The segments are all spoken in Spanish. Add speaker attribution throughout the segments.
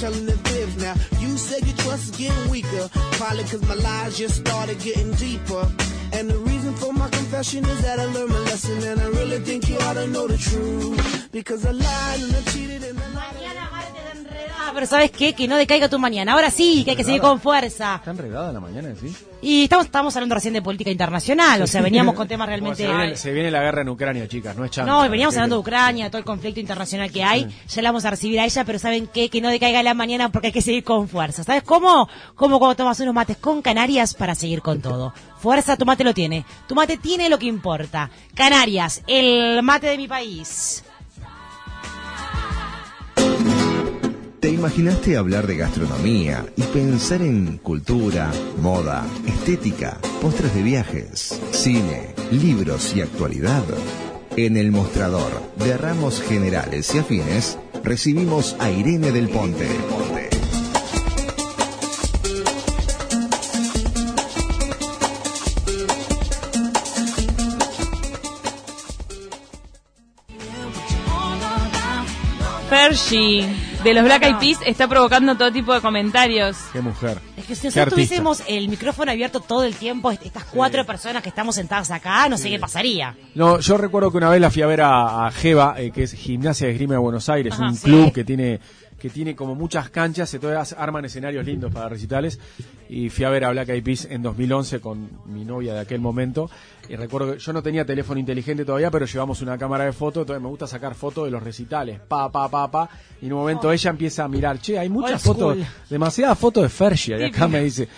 Speaker 1: telling the fibs now. You said your trust is getting weaker, probably cause my lies just started getting deeper. And the reason for my confession is that I learned my lesson and I really think you ought to know the truth. Because I lied and I cheated and.
Speaker 2: Ah, pero ¿sabes qué? Que no decaiga tu mañana. Ahora sí, que hay que seguir con fuerza.
Speaker 3: ¿Está enredada la mañana, sí?
Speaker 2: Y estamos, estamos hablando recién de política internacional, o sea, veníamos con temas realmente...
Speaker 3: Se viene, se viene la guerra en Ucrania, chicas, no es chanta.
Speaker 2: No, veníamos hablando de Ucrania, todo el conflicto internacional que hay. Ya la vamos a recibir a ella, pero ¿saben qué? Que no decaiga la mañana porque hay que seguir con fuerza. ¿Sabes cómo? Como cuando tomas unos mates con Canarias para seguir con todo. Fuerza, tu mate lo tiene. Tu mate tiene lo que importa. Canarias, el mate de mi país.
Speaker 4: ¿Te imaginaste hablar de gastronomía y pensar en cultura, moda, estética, postres de viajes, cine, libros y actualidad? En el mostrador de ramos generales y afines recibimos a Irene del Ponte.
Speaker 5: Fergie de los Black Eyed Peas está provocando todo tipo de comentarios.
Speaker 3: Qué mujer.
Speaker 2: Es que si nosotros
Speaker 3: artista.
Speaker 2: tuviésemos el micrófono abierto todo el tiempo, est- estas cuatro personas que estamos sentadas acá, no sé qué pasaría.
Speaker 3: No, yo recuerdo que una vez la fui a ver a, a Jeva, eh, que es Gimnasia de Esgrima de Buenos Aires,
Speaker 2: Ajá,
Speaker 3: un
Speaker 2: sí.
Speaker 3: club que tiene que tiene como muchas canchas, entonces arman escenarios lindos para recitales. Y fui a ver a Black Eyed Peas en 2011 con mi novia de aquel momento. Y recuerdo que yo no tenía teléfono inteligente todavía, pero llevamos una cámara de fotos, entonces me gusta sacar fotos de los recitales. Pa, pa, pa, pa. Y en un momento ella empieza a mirar, che, hay muchas
Speaker 2: Old
Speaker 3: fotos, demasiadas fotos de Fergie. Y acá me dice,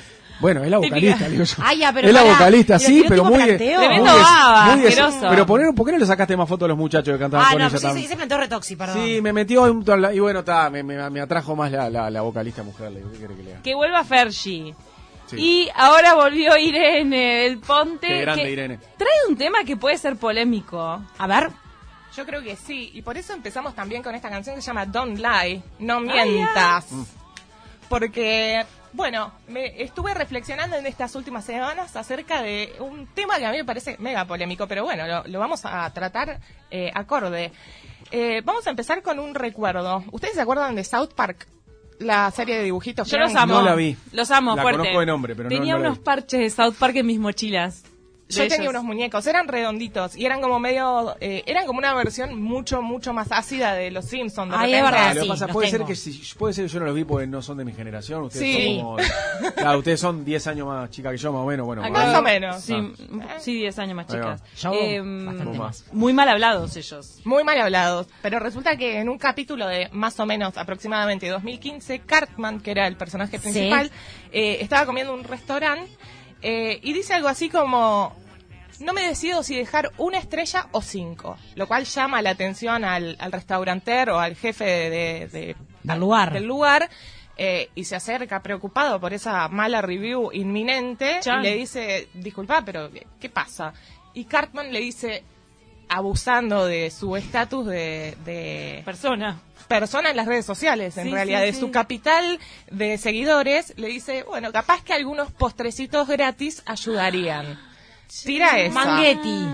Speaker 3: bueno, es la vocalista, digo yo.
Speaker 2: Ah, ya, pero
Speaker 3: es la
Speaker 2: pará,
Speaker 3: vocalista,
Speaker 2: pero
Speaker 3: sí, pero
Speaker 2: tipo
Speaker 3: muy...
Speaker 2: planteo.
Speaker 5: Tremendo
Speaker 3: muy des-
Speaker 5: baba,
Speaker 3: muy des-
Speaker 5: asqueroso.
Speaker 3: Pero poner, ¿por qué no le sacaste más fotos a los muchachos que cantaban
Speaker 2: Ah,
Speaker 3: con
Speaker 2: no,
Speaker 3: ella
Speaker 2: pero sí, sí, se plantó retoxi, perdón.
Speaker 3: Sí, me metió en toda la- y bueno, está, me, me, me atrajo más la, la, la vocalista mujer, le digo, ¿qué quiere que le haga?
Speaker 5: Que vuelva Fergie.
Speaker 3: Sí.
Speaker 5: Y ahora volvió Irene del Ponte.
Speaker 3: Qué grande,
Speaker 5: que
Speaker 3: Irene.
Speaker 5: Trae un tema que puede ser polémico.
Speaker 2: A ver,
Speaker 6: Yo creo que sí, y por eso empezamos también con esta canción que se llama Don't Lie, no mientas. Porque, bueno, me estuve reflexionando en estas últimas semanas acerca de un tema que a mí me parece mega polémico, pero bueno, lo, lo vamos a tratar eh, acorde. Eh, vamos a empezar con un recuerdo. ¿Ustedes se acuerdan de South Park? La serie de dibujitos.
Speaker 5: Yo los amo.
Speaker 3: No la vi.
Speaker 5: Los amo,
Speaker 3: La
Speaker 5: fuerte.
Speaker 3: conozco de nombre, pero no-
Speaker 5: Tenía
Speaker 3: no
Speaker 5: unos
Speaker 3: vi.
Speaker 5: parches de South Park en mis mochilas.
Speaker 6: Yo tenía unos muñecos, eran redonditos y eran como medio, eh, eran como una versión mucho, mucho más ácida de los Simpsons. De
Speaker 2: Ay, es verdad,
Speaker 3: Ah, lo que
Speaker 2: sí,
Speaker 3: pasa,
Speaker 2: los
Speaker 3: puede ser que si, puede ser que yo no los vi porque no son de mi generación, ustedes
Speaker 6: Sí.
Speaker 3: son como claro, ustedes son 10 años más chicas que yo más o menos, bueno,
Speaker 6: Más o menos.
Speaker 5: Sí,
Speaker 3: Ah.
Speaker 5: sí, 10 años más chicas.
Speaker 2: Yo, bastante
Speaker 3: más.
Speaker 5: Muy mal hablados ellos.
Speaker 6: Muy mal hablados, pero resulta que en un capítulo de más o menos aproximadamente 2015, Cartman, que era el personaje
Speaker 2: Sí.
Speaker 6: principal, eh, estaba comiendo en un restaurante eh, y dice algo así como, no me decido si dejar una estrella o cinco, lo cual llama la atención al, al restauranter o al jefe de, de-
Speaker 2: Del lugar.
Speaker 6: del lugar, eh, y se acerca preocupado por esa mala review inminente
Speaker 5: Chan.
Speaker 6: y le dice, disculpa, pero ¿qué pasa? Y Cartman le dice, abusando de su estatus de, de
Speaker 5: Persona.
Speaker 6: persona en las redes sociales, en
Speaker 5: Sí,
Speaker 6: realidad,
Speaker 5: sí,
Speaker 6: de
Speaker 5: sí.
Speaker 6: su capital de seguidores, le dice, bueno, capaz que algunos postrecitos gratis ayudarían. Tira esa.
Speaker 2: Manguetti.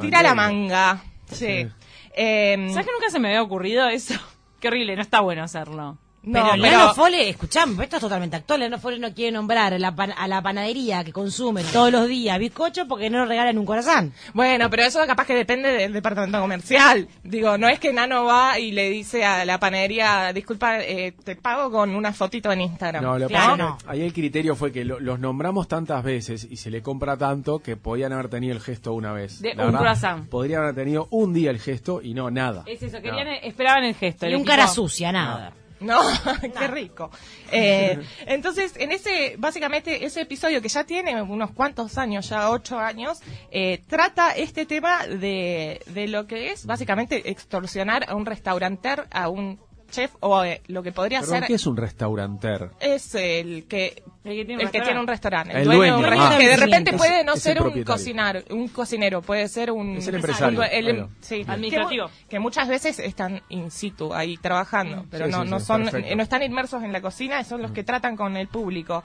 Speaker 6: Tira la manga. Sí. Em,
Speaker 5: ¿Sabes que nunca se me había ocurrido eso? Qué horrible, no está bueno hacerlo.
Speaker 6: No,
Speaker 2: pero,
Speaker 6: pero-
Speaker 2: Leano Fole, escuchame, esto es totalmente actual. Leano Fole no quiere nombrar a la, pan- a la panadería que consume todos los días bizcocho porque no le regalan un corazón.
Speaker 6: Bueno, pero eso capaz que depende del departamento comercial. Digo, no es que Nano va y le dice a la panadería, disculpa, eh, te pago con una fotito en Instagram.
Speaker 3: No, lo que
Speaker 2: Claro,
Speaker 3: pasa es
Speaker 2: no.
Speaker 3: que ahí el criterio fue que lo- los nombramos tantas veces y se le compra tanto que podían haber tenido el gesto una vez.
Speaker 5: De
Speaker 3: La
Speaker 5: un
Speaker 3: verdad. Podrían haber tenido un día el gesto y no nada.
Speaker 5: Es eso,
Speaker 3: No.
Speaker 5: querían, esperaban el gesto.
Speaker 2: Y un cara sucia, nada.
Speaker 6: No, qué rico. Eh, entonces, en ese, básicamente, ese episodio que ya tiene unos cuantos años, ya ocho años, eh, trata este tema de, de lo que es básicamente extorsionar a un restauranter, a un chef, o eh, lo que podría
Speaker 3: Perdón,
Speaker 6: ser
Speaker 3: ¿qué es un restauranter?
Speaker 6: es el que
Speaker 5: El que tiene un
Speaker 6: el que
Speaker 5: restaurante.
Speaker 6: tiene un restaurante, el,
Speaker 3: El
Speaker 6: dueño de un
Speaker 3: dueño,
Speaker 6: restaurante,
Speaker 2: ah.
Speaker 6: que de repente
Speaker 2: Es
Speaker 6: puede no
Speaker 3: es
Speaker 6: ser un cocinar, un cocinero, puede ser un
Speaker 3: Es el empresario,
Speaker 6: un- el-
Speaker 3: ahí va.
Speaker 6: sí,
Speaker 5: Administrativo.
Speaker 6: que, que muchas veces están in situ ahí trabajando, pero
Speaker 3: Sí,
Speaker 6: no
Speaker 3: sí,
Speaker 6: no
Speaker 3: sí,
Speaker 6: son
Speaker 3: perfecto.
Speaker 6: no están inmersos en la cocina, son los que tratan con el público.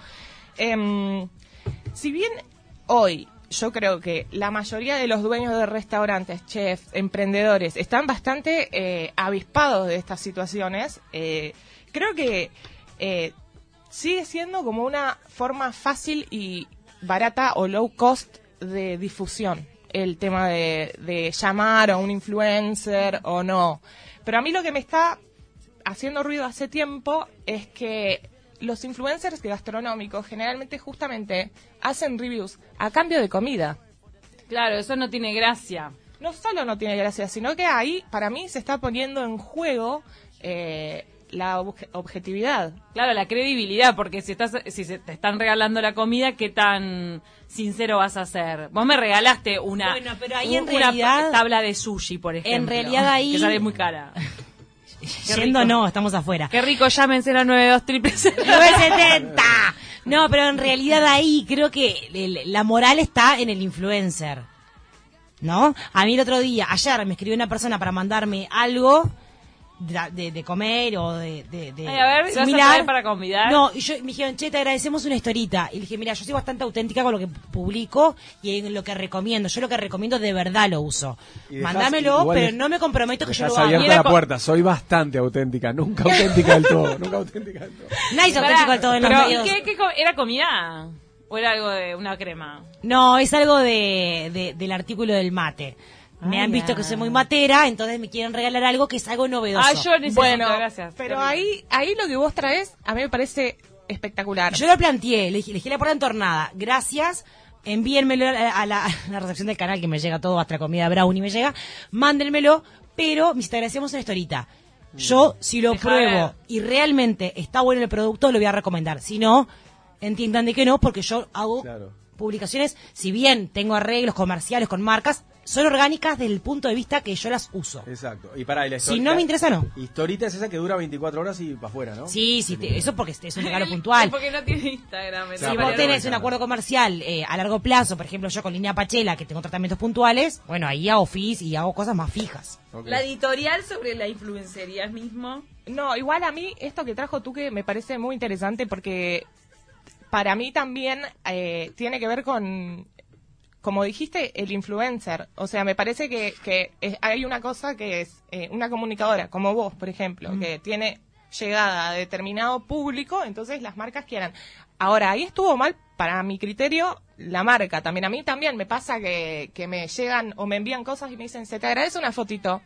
Speaker 6: Em, si bien hoy yo creo que la mayoría de los dueños de restaurantes, chefs, emprendedores, están bastante eh, avispados de estas situaciones. eh, creo que eh, sigue siendo como una forma fácil y barata o low cost de difusión el tema de, de llamar a un influencer o no. Pero a mí lo que me está haciendo ruido hace tiempo es que los influencers gastronómicos generalmente justamente hacen reviews a cambio de comida.
Speaker 5: Claro, eso no tiene gracia.
Speaker 6: No solo no tiene gracia, sino que ahí para mí se está poniendo en juego eh, la obje- objetividad.
Speaker 5: Claro, la credibilidad, porque si estás, si se te están regalando la comida, ¿qué tan sincero vas a ser? Vos me regalaste una,
Speaker 2: Bueno, pero ahí en
Speaker 5: una tabla de sushi, por ejemplo.
Speaker 2: realidad ahí-
Speaker 5: Que sale muy cara.
Speaker 2: Yendo
Speaker 5: rico.
Speaker 2: no, estamos afuera.
Speaker 5: Qué rico, llámense la 92 triple
Speaker 2: 970. No, pero en realidad ahí creo que el- la moral está en el influencer. ¿No? A mí el otro día, ayer me escribió una persona para mandarme algo de, de- de comer o de, de, de
Speaker 5: Ay, a ver, ¿vas a
Speaker 2: similar.
Speaker 5: traer para convidar?
Speaker 2: No, y yo me dijeron, che, te agradecemos una historita. Y le dije, mira, yo soy bastante auténtica con lo que publico y en lo que recomiendo. Yo lo que recomiendo de verdad lo uso.
Speaker 3: Igual
Speaker 2: pero
Speaker 3: es-
Speaker 2: no me comprometo que yo lo haga.
Speaker 3: abierta la puerta. Soy bastante auténtica. Nunca auténtica del todo. Nunca auténtica del todo.
Speaker 2: Nadie es auténtico del todo en los
Speaker 5: Pero,
Speaker 2: medios.
Speaker 5: ¿y qué, qué co- ¿Era comida? ¿O era algo de una crema?
Speaker 2: No, es algo de, de- del artículo del mate. Me han visto que soy muy matera, entonces me quieren regalar algo que es algo novedoso.
Speaker 5: Ah, yo necesito,
Speaker 6: Bueno,
Speaker 5: gracias.
Speaker 6: pero ahí, ahí lo que vos traes a mí me parece espectacular.
Speaker 2: Yo lo planteé, le dije, le dije la puerta entornada. Gracias, envíenmelo a la, a la- a la recepción del canal que me llega todo, hasta la comida brownie me llega. Mándenmelo, pero mis agradecemos una historita. Yo, si lo
Speaker 5: Deja
Speaker 2: pruebo y realmente está bueno el producto, lo voy a recomendar. Si no, entiendan de que no, porque yo hago
Speaker 3: Claro.
Speaker 2: publicaciones, si bien tengo arreglos comerciales con marcas, son orgánicas desde el punto de vista que yo las uso.
Speaker 3: Exacto. Y para la
Speaker 2: Si no me interesa, no.
Speaker 3: Historita es esa que dura 24 horas y para afuera, ¿no?
Speaker 2: Sí, sí, te- eso porque es un regalo puntual.
Speaker 5: Porque no tiene Instagram.
Speaker 2: Si vos tenés un acuerdo comercial eh, a largo plazo, por ejemplo, yo con línea Pachela, que tengo tratamientos puntuales, bueno, ahí hago fees y hago cosas más fijas.
Speaker 5: La editorial sobre la influencería mismo.
Speaker 6: No, igual a mí esto que trajo tú que me parece muy interesante porque para mí también eh, tiene que ver con, como dijiste, el influencer. O sea, me parece que, que es- hay una cosa que es eh, una comunicadora, como vos, por ejemplo, que tiene llegada a determinado público, entonces las marcas quieran. Ahora, ahí estuvo mal, para mi criterio, la marca también. A mí también me pasa que, que me llegan o me envían cosas y me dicen, se te agradece una fotito.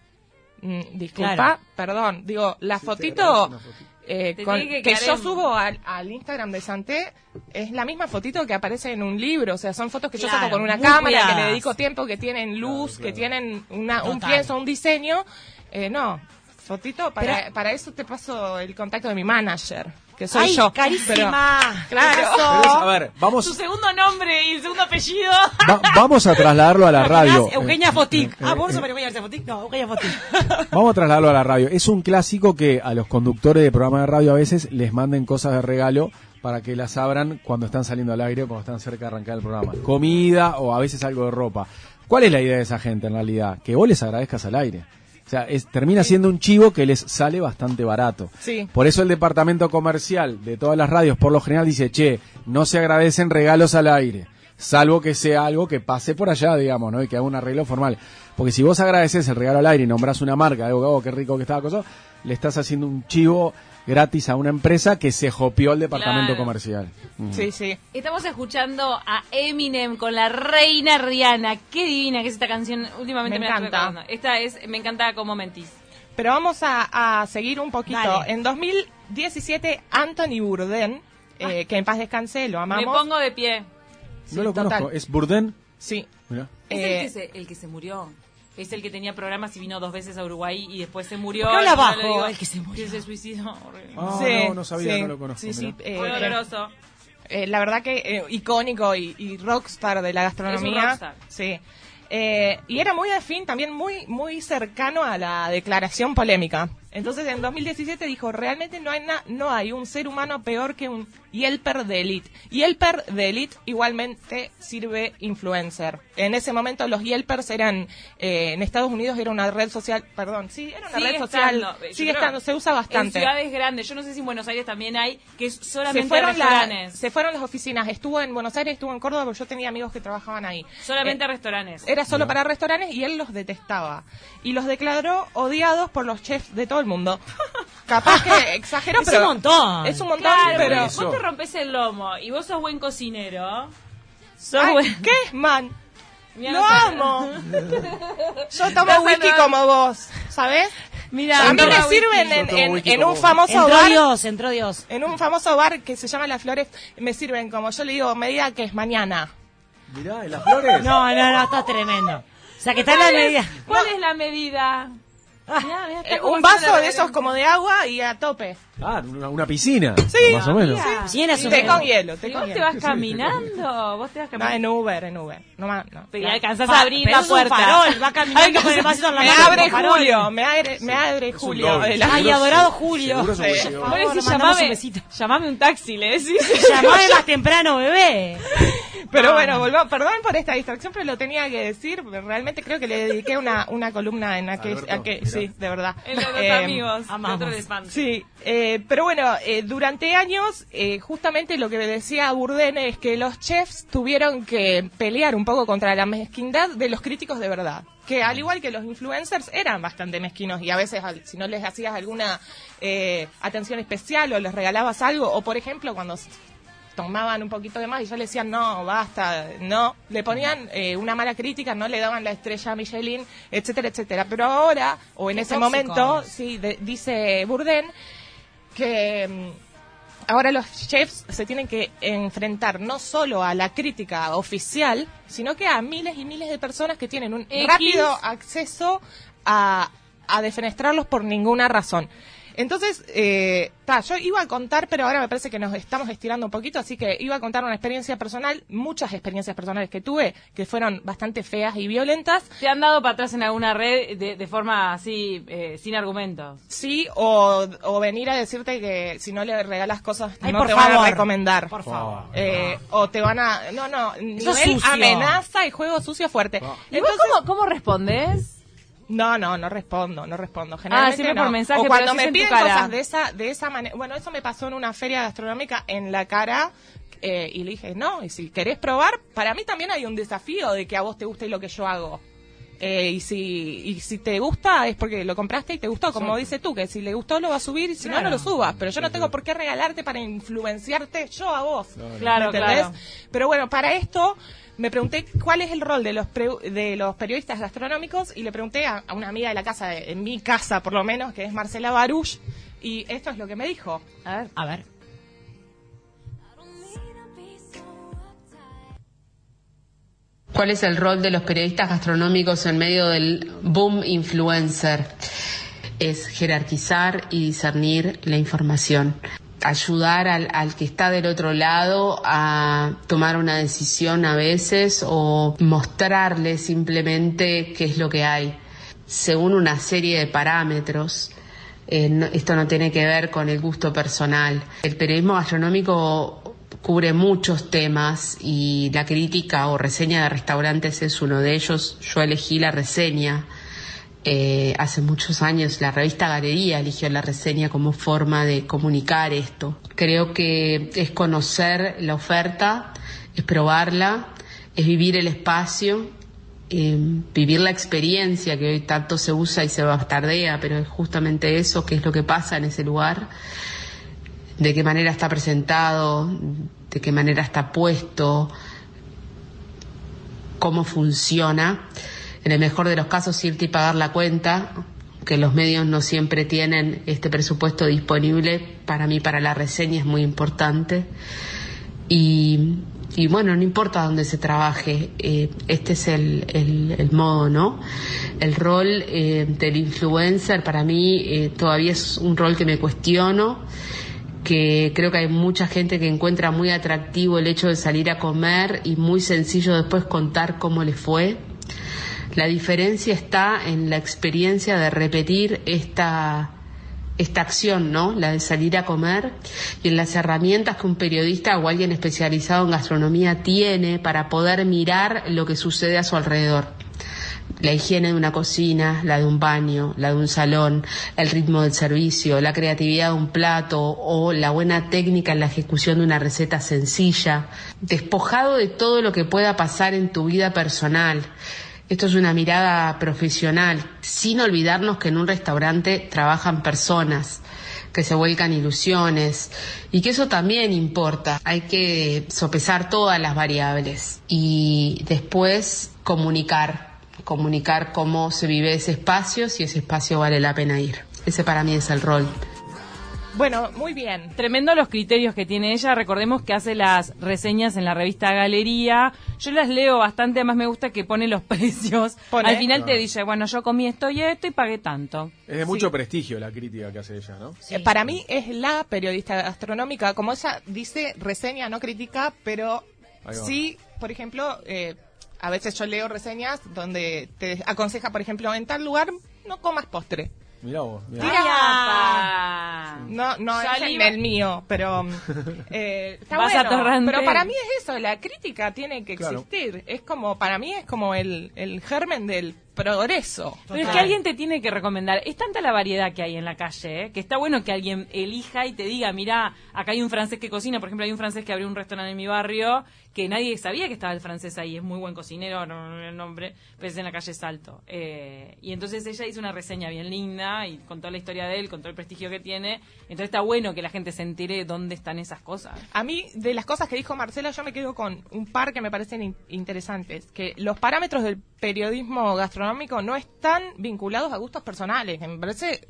Speaker 6: Mm, disculpa,
Speaker 2: Claro.
Speaker 6: perdón. Digo, la fotito. Eh, con-
Speaker 5: que
Speaker 6: yo
Speaker 5: en-
Speaker 6: subo al, al Instagram de Santé es la misma fotito que aparece en un libro. O sea, son fotos que yo saco con una cámara, que le dedico tiempo, que tienen luz,
Speaker 3: Claro,
Speaker 6: que tienen una, un pienso, un diseño. Eh, no, fotito, para,
Speaker 2: Pero-
Speaker 6: para eso te paso el contacto de mi manager, que soy
Speaker 2: ¡Ay,
Speaker 6: yo.
Speaker 2: carísima!
Speaker 6: Pero- claro.
Speaker 3: Pero a ver, vamos,
Speaker 5: Su segundo nombre y el segundo apellido.
Speaker 3: va- vamos a trasladarlo a la radio.
Speaker 2: Eugenia Fotic.
Speaker 3: Eh,
Speaker 2: Ah,
Speaker 3: eh,
Speaker 2: ¿vos sos
Speaker 3: eh,
Speaker 2: Eugenia Fotic? No, Eugenia Fotic.
Speaker 3: Vamos a trasladarlo a la radio. Es un clásico que a los conductores de programas de radio a veces les manden cosas de regalo para que las abran cuando están saliendo al aire o cuando están cerca de arrancar el programa. Comida o a veces algo de ropa. ¿Cuál es la idea de esa gente en realidad? Que vos les agradezcas al aire. O sea, es, termina siendo un chivo que les sale bastante barato.
Speaker 6: Sí.
Speaker 3: Por eso el departamento comercial de todas las radios por lo general dice, che, no se agradecen regalos al aire, salvo que sea algo que pase por allá, digamos, ¿no? Y que haga un arreglo formal. Porque si vos agradeces el regalo al aire y nombrás una marca, que, oh, qué rico que estaba cosa, le estás haciendo un chivo gratis a una empresa que se jopió el departamento
Speaker 5: Claro.
Speaker 3: comercial. Mm.
Speaker 6: Sí, sí.
Speaker 5: Estamos escuchando a Eminem con la reina Rihanna. Qué divina que es esta canción. Últimamente
Speaker 6: Me
Speaker 5: me, la
Speaker 6: encanta.
Speaker 5: Esta es, me encanta como mentís.
Speaker 6: Pero vamos a, a seguir un poquito.
Speaker 2: Dale.
Speaker 6: En 2017, Anthony Bourdain, eh, que en paz descanse, lo amamos.
Speaker 5: Me pongo de pie.
Speaker 3: No lo
Speaker 6: total.
Speaker 3: conozco. ¿Es Burden?
Speaker 6: Sí.
Speaker 3: Mirá.
Speaker 5: Es
Speaker 6: Eh,
Speaker 5: el, que se, el que se murió. Es el que tenía programas y vino dos veces a Uruguay y después se murió.
Speaker 2: ¿Por qué habla
Speaker 5: Y yo
Speaker 2: bajo,
Speaker 5: digo
Speaker 2: el que se murió?
Speaker 5: Que se suicidó.
Speaker 3: Ah,
Speaker 6: Sí,
Speaker 3: no, no sabía,
Speaker 6: sí,
Speaker 3: no lo conozco.
Speaker 6: sí, eh,
Speaker 5: Muy
Speaker 6: eh,
Speaker 5: doloroso.
Speaker 6: eh, la verdad que eh, icónico y, y rockstar de la gastronomía.
Speaker 5: Es un rockstar.
Speaker 6: Sí. Eh, y era muy afín, también muy, muy cercano a la declaración polémica. Entonces en 2017 dijo, realmente no hay, na- no hay un ser humano peor que un Yelper de elite. Yelper de elite igualmente sirve influencer. En ese momento los Yelpers eran, eh, en Estados Unidos era una red social, perdón, sí, era una
Speaker 5: Sigue
Speaker 6: red social,
Speaker 5: estando.
Speaker 6: Sigue estando, se usa
Speaker 5: En
Speaker 6: bastante.
Speaker 5: ciudades grandes, yo no sé si en Buenos Aires también hay, que es solamente
Speaker 6: se fueron, la-
Speaker 5: restaurantes.
Speaker 6: se fueron las oficinas. Estuvo en Buenos Aires, estuvo en Córdoba, porque yo tenía amigos que trabajaban ahí.
Speaker 5: Solamente
Speaker 6: Eh,
Speaker 5: restaurantes.
Speaker 6: era solo para restaurantes y él los detestaba. Y los declaró odiados por los chefs de todos todo el mundo. Capaz que exagero,
Speaker 2: Es
Speaker 6: pero...
Speaker 2: un montón.
Speaker 6: Es un montón,
Speaker 5: Claro,
Speaker 6: pero...
Speaker 5: vos te rompes el lomo y vos sos buen cocinero. Sos
Speaker 6: Ay,
Speaker 5: buen...
Speaker 6: ¿Qué, man?
Speaker 5: Mira,
Speaker 6: Lo
Speaker 5: no
Speaker 6: amo. Yo tomo
Speaker 5: No,
Speaker 6: whisky
Speaker 5: no.
Speaker 6: como vos, ¿sabes?
Speaker 5: Mira,
Speaker 6: A mí me sirven en, en- en un famoso
Speaker 2: Entró
Speaker 6: bar.
Speaker 2: Dios, entró Dios.
Speaker 6: En un famoso bar que se llama Las Flores, me sirven como yo le digo, medida que es mañana.
Speaker 7: Mirá, ¿en las flores?
Speaker 2: No, no, no, está tremendo. O sea, que está en la
Speaker 5: ¿Cuál es-
Speaker 2: medida.
Speaker 5: ¿Cuál es la medida? Mirá, mirá, está
Speaker 6: Eh, un vaso de esos como de agua y a tope.
Speaker 7: Ah, una, una piscina.
Speaker 6: Sí.
Speaker 7: Más o menos.
Speaker 2: Sí, un-
Speaker 6: Té con hielo,
Speaker 5: ¿Y
Speaker 6: con
Speaker 5: vos te
Speaker 6: hielo.
Speaker 5: vas caminando? ¿Vos te vas
Speaker 6: No,
Speaker 5: caminando?
Speaker 6: en Uber, en Uber. No, más, no.
Speaker 5: Y alcanzás a abrir la
Speaker 2: un
Speaker 5: puerta.
Speaker 2: farol, va caminando con el en la
Speaker 6: Me abre. Julio, me abre, me abre Julio.
Speaker 2: Ay, adorado Julio.
Speaker 7: Seguro
Speaker 6: Sí.
Speaker 5: Vos decís, llamame, llamame un taxi, le decís.
Speaker 2: Llamame más temprano, bebé.
Speaker 6: Pero
Speaker 2: Ah.
Speaker 6: bueno, volvamos, perdón por esta distracción, pero lo tenía que decir. Realmente creo que le dediqué una, una columna en aquel, sí, de verdad.
Speaker 5: En los
Speaker 6: Eh,
Speaker 5: amigos.
Speaker 2: amamos.
Speaker 6: Sí, eh, pero bueno, eh, durante años, eh, justamente lo que decía Burden es que los chefs tuvieron que pelear un poco contra la mezquindad de los críticos de verdad. Que al igual que los influencers eran bastante mezquinos y a veces si no les hacías alguna eh, atención especial o les regalabas algo, o por ejemplo cuando tomaban un poquito de más y ya le decían no, basta, no, le ponían eh, una mala crítica, no le daban la estrella a Michelin, etcétera, etcétera. Pero ahora, o en
Speaker 2: Qué
Speaker 6: ese momento, sí, de- dice Burden, que mm, ahora los chefs se tienen que enfrentar no solo a la crítica oficial, sino que a miles y miles de personas que tienen un rápido acceso a, a defenestrarlos por ninguna razón. Entonces, eh, ta, yo iba a contar, pero ahora me parece que nos estamos estirando un poquito, así que iba a contar una experiencia personal, muchas experiencias personales que tuve, que fueron bastante feas y violentas,
Speaker 5: ¿Te han dado para atrás en alguna red de, de forma así, eh, sin argumentos?
Speaker 6: Sí, o, o venir a decirte que si no le regalas cosas
Speaker 2: Ay,
Speaker 6: no
Speaker 2: por
Speaker 6: te van a recomendar.
Speaker 2: Por favor.
Speaker 6: Eh, o te van a... No, no, nivel amenaza y juego sucio fuerte.
Speaker 5: ¿Y vos cómo, cómo respondés?
Speaker 6: No, no, no respondo, no respondo. Generalmente
Speaker 5: siempre
Speaker 6: no.
Speaker 5: por mensaje,
Speaker 6: o cuando me piden cosas de esa, de esa manera... Bueno, eso me pasó en una feria gastronómica en la cara... eh, y le dije, no, y si querés probar, para mí también hay un desafío de que a vos te guste lo que yo hago. Eh, y si y si te gusta es porque lo compraste y te gustó, como dices tú, que si le gustó lo va a subir y si no,
Speaker 2: Claro.
Speaker 6: no lo subas. Pero yo no tengo por qué regalarte para influenciarte yo a vos.
Speaker 5: Claro, claro.
Speaker 6: Pero bueno, para esto me pregunté cuál es el rol de los pre- de los periodistas gastronómicos y le pregunté a, a una amiga de la casa, de- en mi casa por lo menos, que es Marcela Baruch, y esto es lo que me dijo.
Speaker 5: A ver.
Speaker 2: A ver.
Speaker 8: ¿Cuál es el rol de los periodistas gastronómicos en medio del boom influencer? Es jerarquizar y discernir la información. Ayudar al, al que está del otro lado a tomar una decisión a veces o mostrarle simplemente qué es lo que hay, según una serie de parámetros. Eh, esto no tiene que ver con el gusto personal. El periodismo gastronómico cubre muchos temas y la crítica o reseña de restaurantes es uno de ellos. Yo elegí la reseña. Eh, hace muchos años la revista Galería eligió la reseña como forma de comunicar esto. Creo que es conocer la oferta, es probarla, es vivir el espacio eh, vivir la experiencia que hoy tanto se usa y se bastardea, pero es justamente eso que es lo que pasa en ese lugar, de qué manera está presentado, de qué manera está puesto, cómo funciona. En el mejor de los casos, irte y pagar la cuenta, que los medios no siempre tienen este presupuesto disponible, para mí, para la reseña es muy importante. Y, bueno, no importa dónde se trabaje, eh, este es el modo, ¿no? El rol eh, del influencer para mí eh, todavía es un rol que me cuestiono, que creo que hay mucha gente que encuentra muy atractivo el hecho de salir a comer y muy sencillo después contar cómo le fue. La diferencia está en la experiencia de repetir esta, esta acción, ¿no? La de salir a comer y en las herramientas que un periodista o alguien especializado en gastronomía tiene para poder mirar lo que sucede a su alrededor. La higiene de una cocina, la de un baño, la de un salón, el ritmo del servicio, la creatividad de un plato o la buena técnica en la ejecución de una receta sencilla, despojado de todo lo que pueda pasar en tu vida personal Esto es una mirada profesional, sin olvidarnos que en un restaurante trabajan personas que se vuelcan ilusiones y que eso también importa. Hay que sopesar todas las variables y después comunicar, comunicar cómo se vive ese espacio, si ese espacio vale la pena ir. Ese para mí es el rol.
Speaker 6: Bueno, muy bien.
Speaker 5: Tremendo los criterios que tiene ella. Recordemos que hace las reseñas en la revista Galería. Yo las leo bastante, además me gusta que pone los precios.
Speaker 6: Pone.
Speaker 5: Al final te dice, bueno, yo comí esto y esto y pagué tanto.
Speaker 7: Es de mucho prestigio la crítica que hace ella, ¿no?
Speaker 6: Eh, Para mí es la periodista gastronómica, como ella dice, reseña, no critica, pero sí, por ejemplo, eh, a veces yo leo reseñas donde te aconseja, por ejemplo, en tal lugar no comas postre.
Speaker 7: Mirá vos, mirá.
Speaker 6: Tira-. No, no es
Speaker 5: Saliva.
Speaker 6: el mío, pero mm, eh, está
Speaker 5: Vas a
Speaker 6: bueno. Pero para mí es eso, la crítica tiene que
Speaker 7: Claro.
Speaker 6: existir. Es como, para mí es como el, el germen del progreso.
Speaker 5: Pero es que alguien te tiene que recomendar. Es tanta la variedad que hay en la calle, ¿eh? que está bueno que alguien elija y te diga, mira, acá hay un francés que cocina. Por ejemplo, hay un francés que abrió un restaurante en mi barrio que nadie sabía que estaba el francés ahí. Es muy buen cocinero, no, no, el nombre, pero es en la calle Salto. Eh, y entonces ella hizo una reseña bien linda y contó la historia de él, contó el prestigio que tiene. Entonces está bueno que la gente se entere dónde están esas cosas.
Speaker 6: A mí, de las cosas que dijo Marcela, yo me quedo con un par que me parecen in- interesantes. Que los parámetros del periodismo gastronómico no están vinculados a gustos personales. Me parece.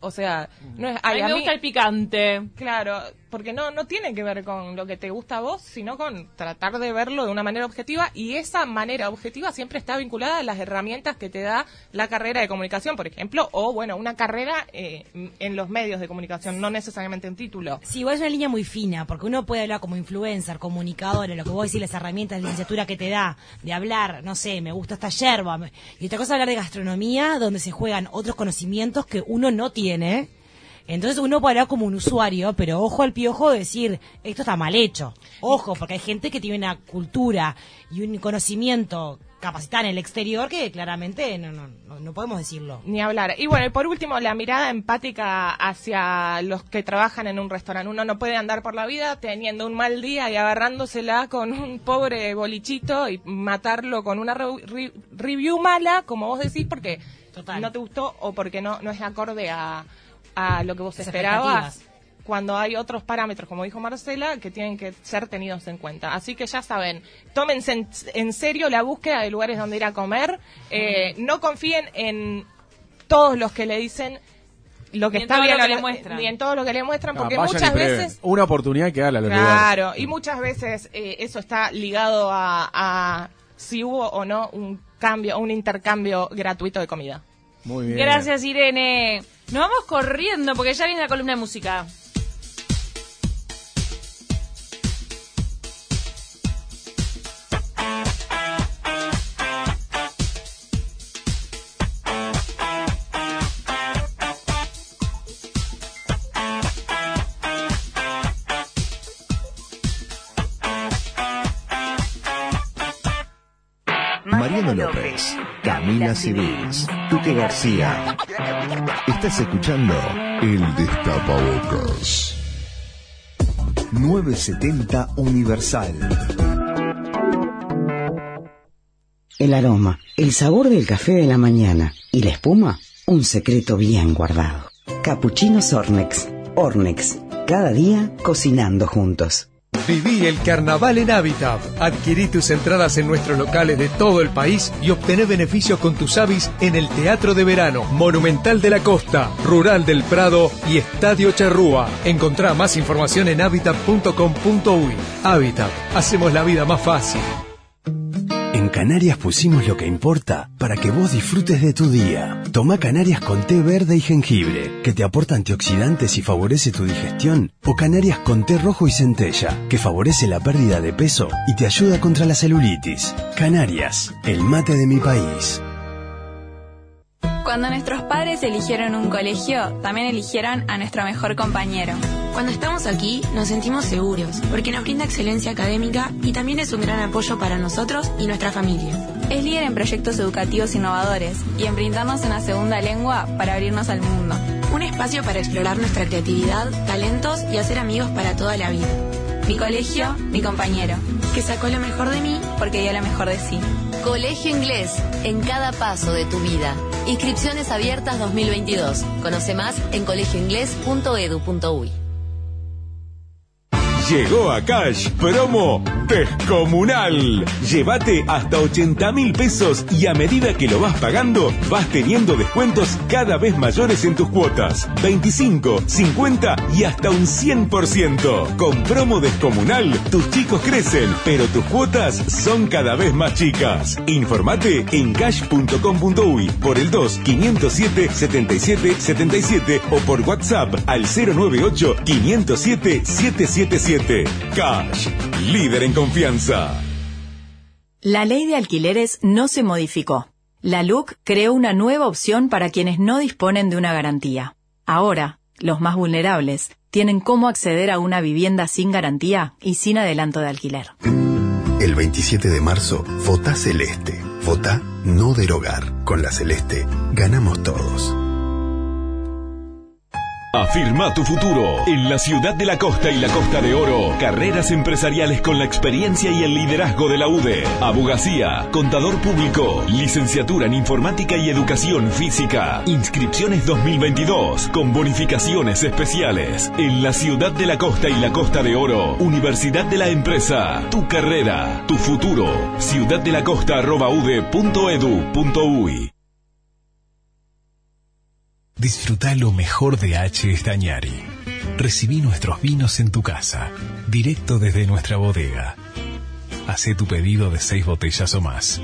Speaker 6: O sea, no es.
Speaker 5: A mí
Speaker 6: a
Speaker 5: me gusta el picante.
Speaker 6: Claro, porque no, no tiene que ver con lo que te gusta a vos, sino con tratar de verlo de una manera objetiva y esa manera objetiva siempre está vinculada a las herramientas que te da la carrera de comunicación, por ejemplo, o bueno, una carrera eh, en los medios de comunicación, no necesariamente un título.
Speaker 2: Sí, igual es una línea muy fina, porque uno puede hablar como influencer, comunicador, lo que vos decís, las herramientas de licenciatura que te da, de hablar, no sé, me gusta esta yerba. Y otra cosa hablar de gastronomía, donde se juegan otros conocimientos que uno no tiene. Entonces uno hablar como un usuario, pero ojo al piojo de decir, esto está mal hecho. Ojo, porque hay gente que tiene una cultura y un conocimiento capacitada en el exterior que claramente no, no, no, no podemos decirlo.
Speaker 6: Ni hablar. Y bueno, y por último, la mirada empática hacia los que trabajan en un restaurante. Uno no puede andar por la vida teniendo un mal día y agarrándosela con un pobre bolichito y matarlo con una re- review mala, como vos decís, porque
Speaker 2: Total.
Speaker 6: no te gustó o porque no, no es acorde a, a lo que vos
Speaker 2: Las
Speaker 6: esperabas. Cuando hay otros parámetros, como dijo Marcela, que tienen que ser tenidos en cuenta. Así que ya saben, tómense en, en serio la búsqueda de lugares donde ir a comer. Eh, no confíen en todos los que le dicen lo que
Speaker 5: Ni
Speaker 6: está bien
Speaker 5: lo
Speaker 6: o
Speaker 5: que le muestran.
Speaker 6: ni en todo lo que le muestran,
Speaker 7: Ah,
Speaker 6: porque muchas veces
Speaker 7: Una oportunidad que darle a los lugares.
Speaker 6: Claro, y muchas veces eh, eso está ligado a, a si hubo o no un cambio, un intercambio gratuito de comida.
Speaker 7: Muy bien.
Speaker 5: Gracias, Irene. Nos vamos corriendo porque ya viene la columna de música.
Speaker 4: Mariano López, Camila Civils, Tuque García. Estás escuchando El Destapabocas. 970 Universal.
Speaker 9: El aroma, el sabor del café de la mañana y la espuma, un secreto bien guardado. Capuchinos Ornex. Ornex. Cada día cocinando juntos.
Speaker 10: Viví el carnaval en Habitat. Adquirí tus entradas en nuestros locales de todo el país y obtené beneficios con tus avis en el Teatro de Verano, Monumental de la Costa, Rural del Prado y Estadio Charrúa. Encontrá más información en habitat.com.uy. Habitat, hacemos la vida más fácil.
Speaker 11: En Canarias pusimos lo que importa para que vos disfrutes de tu día. Toma Canarias con té verde y jengibre, que te aporta antioxidantes y favorece tu digestión. O Canarias con té rojo y centella, que favorece la pérdida de peso y te ayuda contra la celulitis. Canarias, el mate de mi país.
Speaker 12: Cuando nuestros padres eligieron un colegio, también eligieron a nuestro mejor compañero.
Speaker 13: Cuando estamos aquí nos sentimos seguros, porque nos brinda excelencia académica y también es un gran apoyo para nosotros y nuestra familia.
Speaker 12: Es líder en proyectos educativos innovadores y en brindarnos una segunda lengua para abrirnos al mundo.
Speaker 13: Un espacio para explorar nuestra creatividad, talentos y hacer amigos para toda la vida.
Speaker 12: Mi colegio, mi compañero,
Speaker 13: Que sacó lo mejor de mí
Speaker 12: porque dio lo mejor de sí.
Speaker 14: Colegio Inglés, en cada paso de tu vida. Inscripciones abiertas 2022. Conoce más en colegioinglés.edu.uy.
Speaker 15: Llegó a Cash Promo Descomunal. Llévate hasta 80 mil pesos y a medida que lo vas pagando, vas teniendo descuentos cada vez mayores en tus cuotas. 25, 50 y hasta un 100%. Con promo Descomunal, tus chicos crecen, pero tus cuotas son cada vez más chicas. Informate en cash.com.uy por el 2 507 77 77 o por WhatsApp al 098 507 777. Cash, líder en confianza.
Speaker 16: La ley de alquileres no se modificó. La LUC creó una nueva opción para quienes no disponen de una garantía. Ahora, los más vulnerables tienen cómo acceder a una vivienda sin garantía y sin adelanto de alquiler.
Speaker 17: El 27 de marzo, vota Celeste. Vota no derogar. Con la Celeste, ganamos todos.
Speaker 15: Afirma tu futuro en la ciudad de la costa y la costa de oro. Carreras empresariales con la experiencia y el liderazgo de la UDE. Abogacía, contador público, licenciatura en informática y educación física. Inscripciones 2022 con bonificaciones especiales. En la ciudad de la costa y la costa de oro. Universidad de la empresa. Tu carrera, tu futuro. Ciudad de la costa
Speaker 18: Disfruta lo mejor de H. Estañari. Recibí nuestros vinos en tu casa, directo desde nuestra bodega. Hacé tu pedido de seis botellas o más.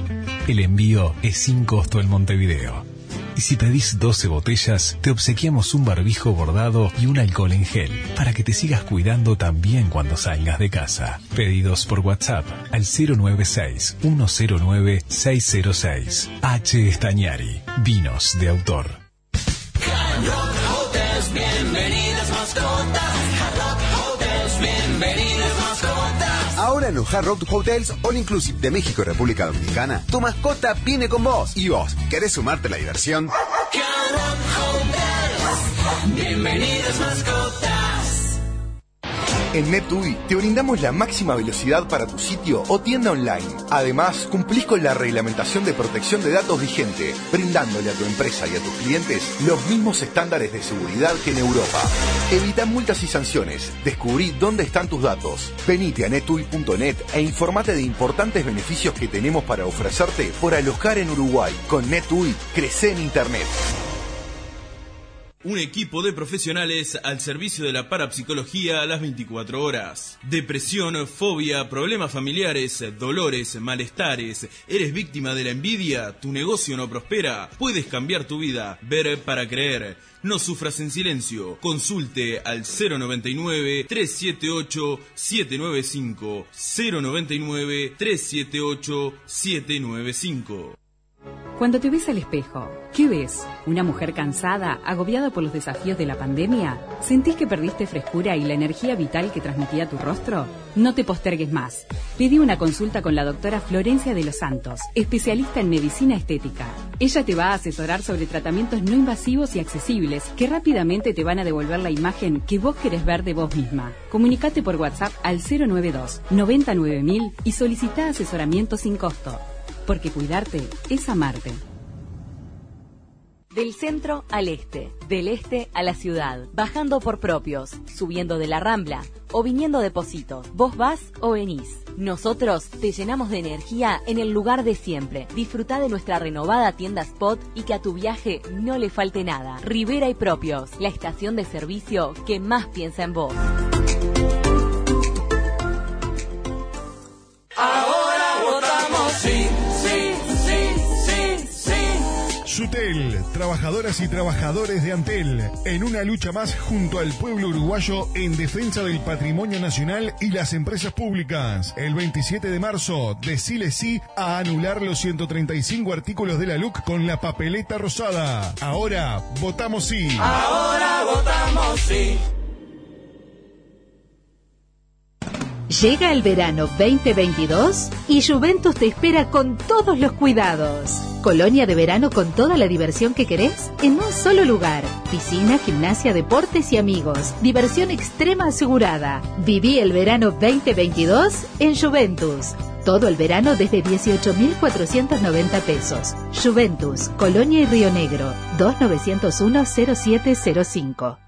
Speaker 18: El envío es sin costo en Montevideo. Y si pedís 12 botellas, te obsequiamos un barbijo bordado y un alcohol en gel para que te sigas cuidando también cuando salgas de casa. Pedidos por WhatsApp al 096-109-606. H. Estañari. Vinos de autor.
Speaker 19: Ahora en los Hard Rock Hotels All Inclusive de México y República Dominicana, tu mascota viene con vos. ¿Y vos, querés sumarte a la diversión?
Speaker 20: En NetUI te brindamos la máxima velocidad para tu sitio o tienda online. Además, cumplís con la reglamentación de protección de datos vigente, brindándole a tu empresa y a tus clientes los mismos estándares de seguridad que en Europa. Evita multas y sanciones. Descubrí dónde están tus datos. Venite a netui.net e informate de importantes beneficios que tenemos para ofrecerte por alojar en Uruguay. Con NetUI, crece en Internet.
Speaker 21: Un equipo de profesionales al servicio de la parapsicología a las 24 horas. Depresión, fobia, problemas familiares, dolores, malestares. ¿Eres víctima de la envidia? ¿Tu negocio no prospera? Puedes cambiar tu vida. Ver para creer. No sufras en silencio. Consulte al 099-378-795. 099-378-795.
Speaker 22: Cuando te ves al espejo, ¿qué ves? ¿Una mujer cansada, agobiada por los desafíos de la pandemia? ¿Sentís que perdiste frescura y la energía vital que transmitía tu rostro? No te postergues más. Pedí una consulta con la doctora Florencia de los Santos, especialista en medicina estética. Ella te va a asesorar sobre tratamientos no invasivos y accesibles que rápidamente te van a devolver la imagen que vos querés ver de vos misma. Comunicate por WhatsApp al 092 99000 y solicita asesoramiento sin costo porque cuidarte es amarte.
Speaker 23: Del centro al este, del este a la ciudad, bajando por propios, subiendo de la rambla o viniendo de Positos. Vos vas o venís. Nosotros te llenamos de energía en el lugar de siempre. Disfruta de nuestra renovada tienda Spot y que a tu viaje no le falte nada. Rivera y Propios, la estación de servicio que más piensa en vos.
Speaker 24: Sutel, trabajadoras y trabajadores de Antel, en una lucha más junto al pueblo uruguayo en defensa del patrimonio nacional y las empresas públicas. El 27 de marzo, decile sí a anular los 135 artículos de la LUC con la papeleta rosada. Ahora, votamos sí.
Speaker 25: Ahora votamos sí.
Speaker 26: Llega el verano 2022 y Juventus te espera con todos los cuidados. Colonia de verano con toda la diversión que querés en un solo lugar. Piscina, gimnasia, deportes y amigos. Diversión extrema asegurada. Viví el verano 2022 en Juventus. Todo el verano desde 18.490 pesos. Juventus, Colonia y Río Negro, 2901-0705.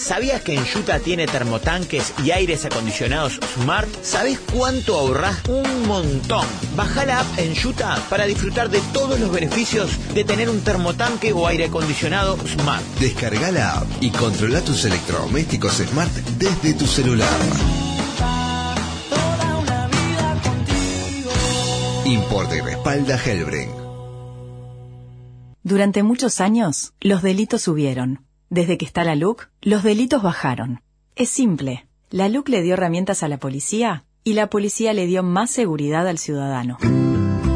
Speaker 27: ¿Sabías que Enjuta tiene termotanques y aires acondicionados Smart? ¿Sabés cuánto ahorrás? Un montón. Baja la app Enjuta para disfrutar de todos los beneficios de tener un termotanque o aire acondicionado Smart.
Speaker 4: Descarga la app y controla tus electrodomésticos Smart desde tu celular. Importa y respalda Hellbring.
Speaker 16: Durante muchos años, los delitos subieron. Desde que está la LUC, los delitos bajaron. Es simple. La LUC le dio herramientas a la policía y la policía le dio más seguridad al ciudadano.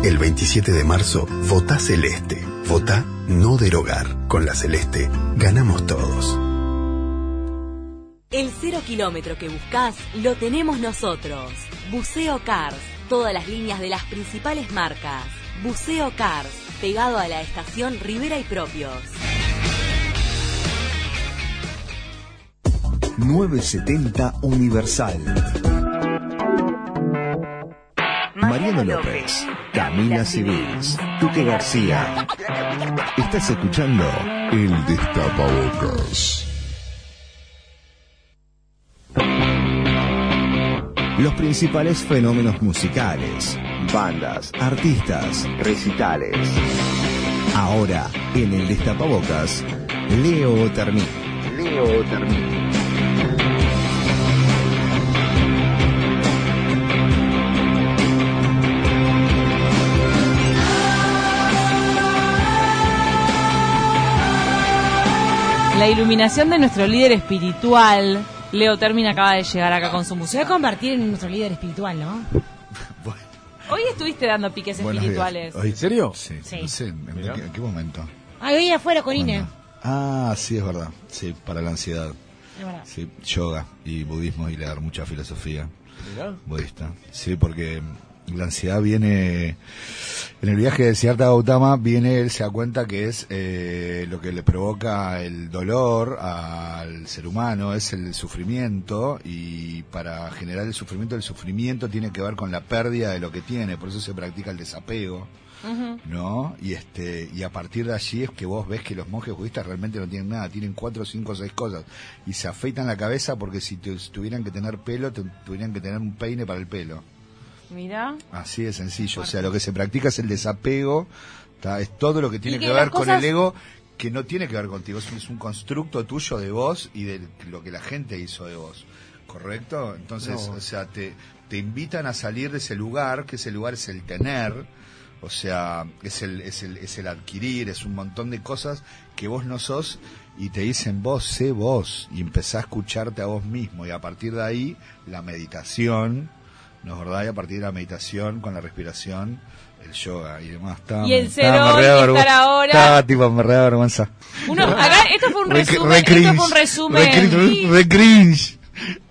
Speaker 17: El 27 de marzo, vota Celeste. Vota no derogar. Con la Celeste, ganamos todos.
Speaker 23: El cero kilómetro que buscas lo tenemos nosotros. Buceo Cars. Todas las líneas de las principales marcas. Buceo Cars. Pegado a la estación Rivera y Propios.
Speaker 4: 970 Universal. Mariano López, Camila Civils, Tuque García. Estás escuchando El Destapabocas. Los principales fenómenos musicales, bandas, artistas, recitales. Ahora, en el Destapabocas, Leo Termín. Leo Termín.
Speaker 5: La iluminación de nuestro líder espiritual, Leo Termin, acaba de llegar acá con su
Speaker 28: Se va a
Speaker 5: música.
Speaker 28: convertir en nuestro líder espiritual, ¿no?
Speaker 5: Hoy estuviste dando piques
Speaker 29: Buenos
Speaker 5: espirituales.
Speaker 29: ¿En serio? Sí.
Speaker 28: Sí.
Speaker 29: No sé, ¿en, qué, en qué momento?
Speaker 28: Ah, hoy afuera con Ine.
Speaker 29: Ah, sí, es verdad. Sí, para la ansiedad.
Speaker 28: Es verdad.
Speaker 29: Sí, yoga y budismo y leer mucha filosofía
Speaker 3: Mirá.
Speaker 29: budista. Sí, porque la ansiedad viene en el viaje de Siddhartha Gautama viene él se da cuenta que es eh, lo que le provoca el dolor al ser humano es el sufrimiento y para generar el sufrimiento el sufrimiento tiene que ver con la pérdida de lo que tiene por eso se practica el desapego ¿no? Y este y a partir de allí es que vos ves que los monjes budistas realmente no tienen nada, tienen cuatro, cinco, seis cosas y se afeitan la cabeza porque si tu- tuvieran que tener pelo, te- tuvieran que tener un peine para el pelo.
Speaker 5: Mira.
Speaker 29: Así de sencillo, o sea, lo que se practica es el desapego, ¿tá? es todo lo que tiene que,
Speaker 5: que
Speaker 29: ver con
Speaker 5: cosas-
Speaker 29: el ego que no tiene que ver contigo, es un, es un constructo tuyo de vos y de lo que la gente hizo de vos, ¿correcto? Entonces,
Speaker 3: No.
Speaker 29: o sea, te, te invitan a salir de ese lugar, que ese lugar es el tener, o sea, es el, es el, es el adquirir, es un montón de cosas que vos no sos y te dicen vos, sé vos, y empezás a escucharte a vos mismo y a partir de ahí la meditación, ¿no es verdad? Y a partir de la meditación con la respiración, el yoga y demás. Estaba-
Speaker 5: Y el
Speaker 29: da
Speaker 5: estar ahora.
Speaker 29: Estaba tipo, me re da vergüenza.
Speaker 5: Uno, acá, esto fue un
Speaker 29: Re-
Speaker 5: resumen,
Speaker 29: re
Speaker 5: esto fue un
Speaker 29: cringe,
Speaker 5: resumen.
Speaker 29: Re cringe,
Speaker 5: Sí.
Speaker 29: re cringe.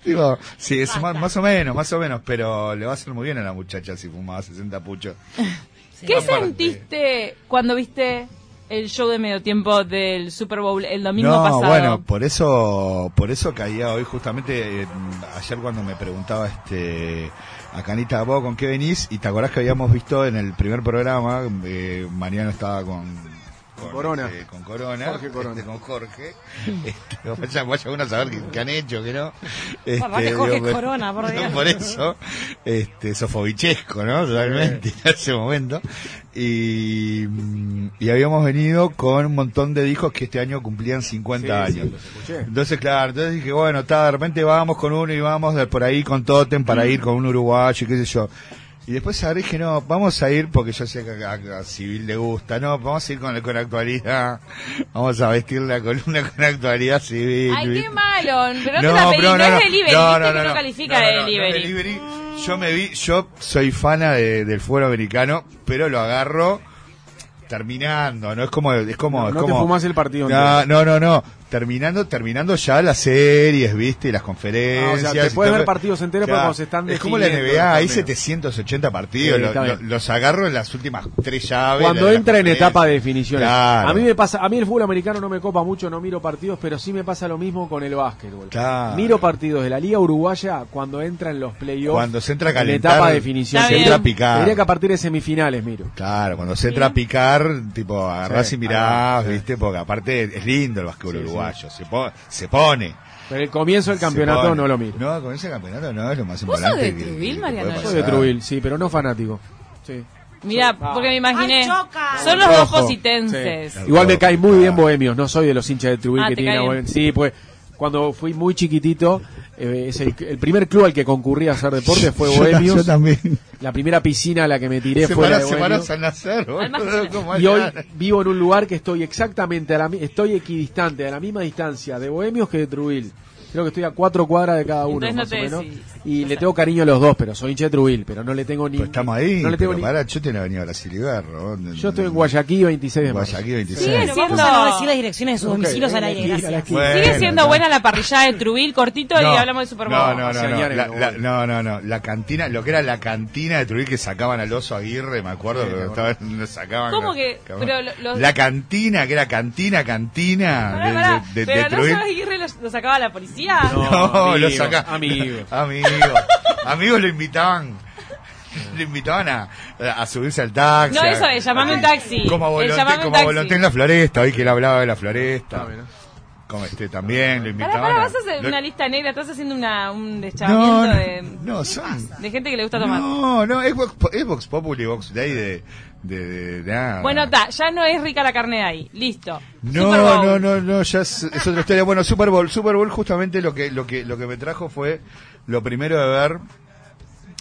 Speaker 29: Digo, sí, es más, más o menos, más o menos, pero le va a hacer muy bien a la muchacha si fumaba 60 puchos.
Speaker 5: ¿Qué
Speaker 29: Aparte.
Speaker 5: sentiste cuando viste el show de medio tiempo del Super Bowl el domingo
Speaker 29: no,
Speaker 5: pasado?
Speaker 29: bueno, por eso, por eso caía hoy justamente eh, ayer cuando me preguntaba este a Canita vos con qué venís y te acordás que habíamos visto en el primer programa eh, Mariano estaba con con,
Speaker 3: Corona.
Speaker 29: este, con Corona,
Speaker 3: Jorge Corona.
Speaker 29: este, con Jorge. Este, vaya, vaya uno a saber qué, qué han hecho, que no. Este,
Speaker 28: Jorge
Speaker 29: digo,
Speaker 28: Corona, por Dios.
Speaker 29: por eso, este, sofobichesco, ¿no? Realmente, en ese momento. Y, mm, y habíamos venido con un montón de discos que este año cumplían 50
Speaker 3: Sí, sí,
Speaker 29: años. entonces, claro, entonces dije, bueno, está, de repente vamos con uno y vamos de por ahí con Totem para ir con un uruguayo y qué sé yo. Y después ahora dije, no, vamos a ir, porque yo sé que a, a- Civil le gusta, no, vamos a ir con, con actualidad, vamos a vestir la columna con actualidad civil.
Speaker 5: Ay, qué malo. Pero no,
Speaker 29: No,
Speaker 5: te la pedí,
Speaker 29: pero
Speaker 5: no,
Speaker 29: no,
Speaker 5: es
Speaker 29: no.
Speaker 5: delivery,
Speaker 29: No, no,
Speaker 5: que
Speaker 29: no,
Speaker 5: no,
Speaker 29: no.
Speaker 5: califica
Speaker 29: No,
Speaker 5: de
Speaker 29: no, no,
Speaker 5: delivery.
Speaker 29: delivery. Yo me vi, yo soy fana de- del fútbol americano, pero lo agarro terminando, no es como, es como,
Speaker 3: No,
Speaker 29: es
Speaker 3: no te
Speaker 29: como.
Speaker 3: fumás el partido
Speaker 29: No, no, no, no. Terminando, terminando ya las series, viste, y las conferencias.
Speaker 3: Ah, o sea, te puedes ver partidos enteros, pero cuando se están
Speaker 29: Es como la NBA, hay
Speaker 3: los torneos.
Speaker 29: 780 partidos,
Speaker 3: Sí,
Speaker 29: lo-
Speaker 3: está
Speaker 29: lo-
Speaker 3: bien.
Speaker 29: los agarro en las últimas tres llaves.
Speaker 3: Cuando
Speaker 29: la
Speaker 3: entra en etapa de definiciones.
Speaker 29: Claro.
Speaker 3: A mí me pasa, a mí el fútbol americano no me copa mucho, no miro partidos, pero sí me pasa lo mismo con el básquetbol.
Speaker 29: Claro.
Speaker 3: Miro partidos de la Liga Uruguaya cuando entra en los playoffs.
Speaker 29: Cuando se entra a
Speaker 3: en
Speaker 29: calentar,
Speaker 3: etapa de definición.
Speaker 29: se entra a picar.
Speaker 3: Diría que a partir de semifinales miro.
Speaker 29: Claro, cuando se entra a picar, tipo, agarrás
Speaker 3: Sí,
Speaker 29: y mirás, viste, porque aparte es lindo el básquetbol
Speaker 3: Sí, sí.
Speaker 29: Uruguayo, Se, po- se pone.
Speaker 3: Pero el comienzo del campeonato no lo miro.
Speaker 29: No, el comienzo del campeonato no es lo más
Speaker 5: ¿Vos sos
Speaker 29: importante.
Speaker 5: de
Speaker 29: que
Speaker 5: Mariano?
Speaker 3: Soy de. Trubil, sí, pero no fanático. Sí.
Speaker 5: Mira,
Speaker 3: Ah.
Speaker 5: porque me imaginé.
Speaker 28: Ay.
Speaker 5: Son los dos
Speaker 3: Rojo.
Speaker 5: positenses.
Speaker 3: Sí. Igual me cae muy bien Bohemios, no soy de los hinchas de Trubil
Speaker 5: Ah,
Speaker 3: que tienen. Sí, pues cuando fui muy chiquitito, eh, es el, el primer club al que concurrí a hacer deporte fue Bohemios.
Speaker 29: yo también.
Speaker 3: La primera piscina a la que me tiré
Speaker 29: Se
Speaker 3: fue la de
Speaker 29: se
Speaker 3: Bohemios.
Speaker 29: San Nacer, boludo, ¿cómo
Speaker 3: Y hoy vivo en un lugar que estoy exactamente a la mi- estoy equidistante, a la misma distancia de Bohemios que de Trubil. Creo que estoy a cuatro cuadras de cada uno,
Speaker 5: Entonces no
Speaker 3: más
Speaker 5: te
Speaker 3: o menos.
Speaker 5: decís.
Speaker 3: Y le tengo cariño a los dos, pero soy hincha de Trubil, pero no le tengo ni.
Speaker 29: Pues estamos ahí,
Speaker 3: No le tengo
Speaker 29: pero
Speaker 3: ni.
Speaker 29: pará, yo tenía venido a Brasil y Berro.
Speaker 3: Yo estoy en Guayaquil 26 de marzo.
Speaker 29: Guayaquil 26.
Speaker 5: Sigue
Speaker 28: Bueno,
Speaker 5: siendo,
Speaker 28: vamos a no decir las direcciones de sus domicilios al
Speaker 3: hay
Speaker 28: aire, gracias.
Speaker 29: Bueno,
Speaker 5: sigue siendo
Speaker 29: no.
Speaker 5: buena la parrillada de Trubil, cortito, y
Speaker 29: No,
Speaker 5: hablamos de Super Bowl.
Speaker 29: No, no, no, no, la,
Speaker 3: no
Speaker 29: la- no, no, no, la cantina, lo que era la cantina de Trujillo que sacaban al oso Aguirre, me acuerdo,
Speaker 3: Sí,
Speaker 29: que sacaban.
Speaker 5: ¿Cómo que? Pero lo- los-
Speaker 29: La cantina, que era cantina, cantina
Speaker 5: Pará,
Speaker 29: de,
Speaker 5: pará,
Speaker 29: de, de-
Speaker 5: pero
Speaker 29: de
Speaker 5: no
Speaker 29: Trujillo.
Speaker 5: sabes Aguirre lo, lo sacaba la policía.
Speaker 29: No, lo
Speaker 3: amigos,
Speaker 29: saca.
Speaker 3: amigos.
Speaker 29: Lo invitaban. Lo invitaban a, a subirse al taxi.
Speaker 5: No, eso es, llamame un taxi.
Speaker 29: Como a
Speaker 5: El
Speaker 29: Volonté, como a
Speaker 5: taxi.
Speaker 29: Volonté en la floresta, hoy que él hablaba de la floresta.
Speaker 3: Ah,
Speaker 29: Como este también, lo invitaban.
Speaker 5: pará,
Speaker 29: a-
Speaker 5: vas a hacer
Speaker 29: lo-
Speaker 5: una lista negra, estás haciendo una, un
Speaker 29: No,
Speaker 5: deschavamiento
Speaker 29: no,
Speaker 5: de,
Speaker 29: no, son.
Speaker 5: de gente que le gusta tomar.
Speaker 29: No, no, es Vox, es Vox Populi, Vox Day de. de, de- de nada.
Speaker 5: Bueno, ta, ya no es rica la carne de ahí. Listo.
Speaker 29: No, no, no, no, ya es, es otra historia. Bueno, Super Bowl, Super Bowl justamente lo que, lo que, lo que me trajo fue lo primero de ver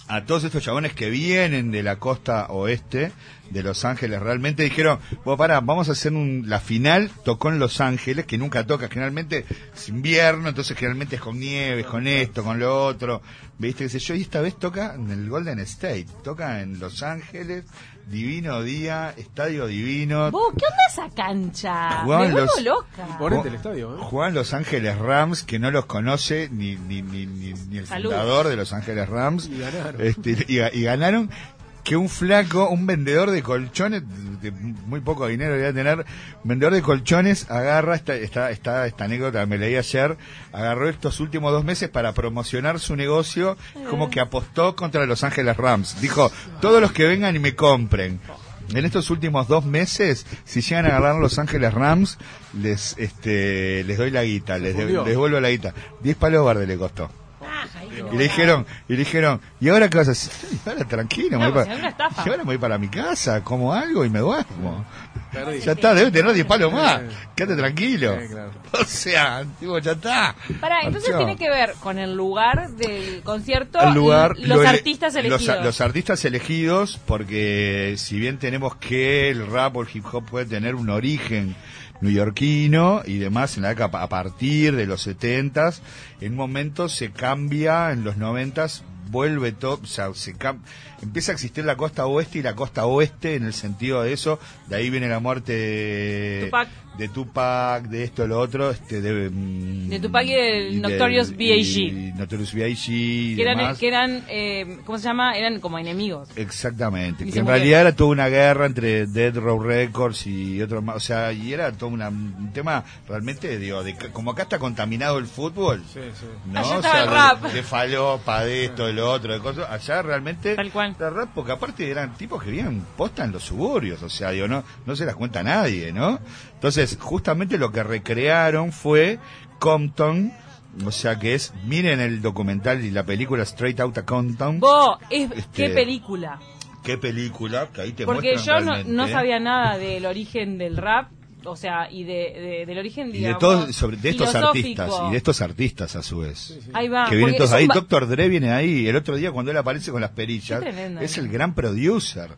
Speaker 29: a todos estos chabones que vienen de la costa oeste de Los Ángeles. Realmente dijeron, bueno, pará, vamos a hacer un, la final, tocó en Los Ángeles, que nunca toca, generalmente es invierno, entonces generalmente es con nieve, con esto, con lo otro, viste, qué sé yo, y esta vez toca en el Golden State, toca en Los Ángeles, divino día, estadio divino,
Speaker 5: Vos, ¿qué onda esa cancha?
Speaker 29: Jugaban
Speaker 5: Me
Speaker 29: los-
Speaker 5: loca.
Speaker 3: Imponente el estadio, ¿eh?
Speaker 29: Juegan Los Ángeles Rams, que no los conoce ni, ni, ni, ni, ni el
Speaker 5: Salud.
Speaker 29: fundador de Los Ángeles Rams.
Speaker 3: Y ganaron.
Speaker 29: Este, y, ga- y ganaron que un flaco, un vendedor de colchones, de muy poco dinero debía tener, vendedor de colchones, agarra, esta, esta, esta, esta anécdota me leí ayer, agarró estos últimos dos meses para promocionar su negocio, como que apostó contra Los Ángeles Rams. Dijo, todos los que vengan y me compren. En estos últimos dos meses, si llegan a agarrar Los Ángeles Rams, les este les doy la guita, les, de-
Speaker 3: fundió.
Speaker 29: les devuelvo la guita. 10 palos verdes le costó. Y
Speaker 28: no.
Speaker 29: le dijeron, y le dijeron, ¿y ahora qué vas a hacer? "Ay, Ahora tranquilo, me
Speaker 5: No,
Speaker 29: voy
Speaker 5: pues,
Speaker 29: para,
Speaker 5: es una estafa.
Speaker 29: y ahora me voy para mi casa, como algo y me duermo. Ya está, debe tener 10 palos más. Quédate tranquilo.
Speaker 3: Sí, claro.
Speaker 29: O sea, tipo, ya está.
Speaker 5: Pará, entonces
Speaker 29: Marchó.
Speaker 5: tiene que ver con el lugar del concierto
Speaker 29: El lugar,
Speaker 5: y los
Speaker 29: lo
Speaker 5: artistas
Speaker 29: los-
Speaker 5: elegidos.
Speaker 29: Los, artistas elegidos, porque si bien tenemos que el rap o el hip hop puede tener un origen neoyorquino y demás en la década a partir de los setentas, en un momento se cambia, en los noventas vuelve todo, o sea, se empieza a existir la costa oeste y la costa oeste en el sentido de eso, de ahí viene la muerte de. De, Tupac, de esto, lo otro, este, de, mm,
Speaker 5: De Tupac y del
Speaker 29: y
Speaker 5: Notorious B.I.G..
Speaker 29: Notorious B.I.G.
Speaker 5: que eran, que eran eh, ¿cómo se llama? Eran como enemigos.
Speaker 29: Exactamente,
Speaker 5: Y
Speaker 29: que en
Speaker 5: murieron.
Speaker 29: realidad era toda una guerra entre Dead Row Records y otros más, o sea, y era todo una- un tema realmente, digo, de, como acá está contaminado el fútbol,
Speaker 3: Sí, sí.
Speaker 29: ¿no?
Speaker 5: Allá
Speaker 29: O sea,
Speaker 5: el
Speaker 29: de-
Speaker 5: rap.
Speaker 29: De, falopa, de esto, de lo otro, de cosas, allá realmente
Speaker 5: Tal cual.
Speaker 29: era rap, porque aparte eran tipos que vivían posta en los suburbios, o sea, digo, no, no se las cuenta nadie, ¿no? Entonces, justamente lo que recrearon fue Compton, o sea que es, miren el documental y la película Straight Outta Compton.
Speaker 5: Vos, es,
Speaker 29: Este,
Speaker 5: qué película.
Speaker 29: qué película que ahí te
Speaker 5: Porque yo no, no sabía nada del origen del rap, o sea, y de, de- del origen,
Speaker 29: y de todos sobre de estos
Speaker 5: filosófico.
Speaker 29: artistas y de estos artistas a su vez
Speaker 5: Ahí va.
Speaker 29: que vienen todos ahí Doctor Dre viene ahí el otro día cuando él aparece con las perillas
Speaker 5: tremendo,
Speaker 29: es
Speaker 5: ¿no?
Speaker 29: el gran producer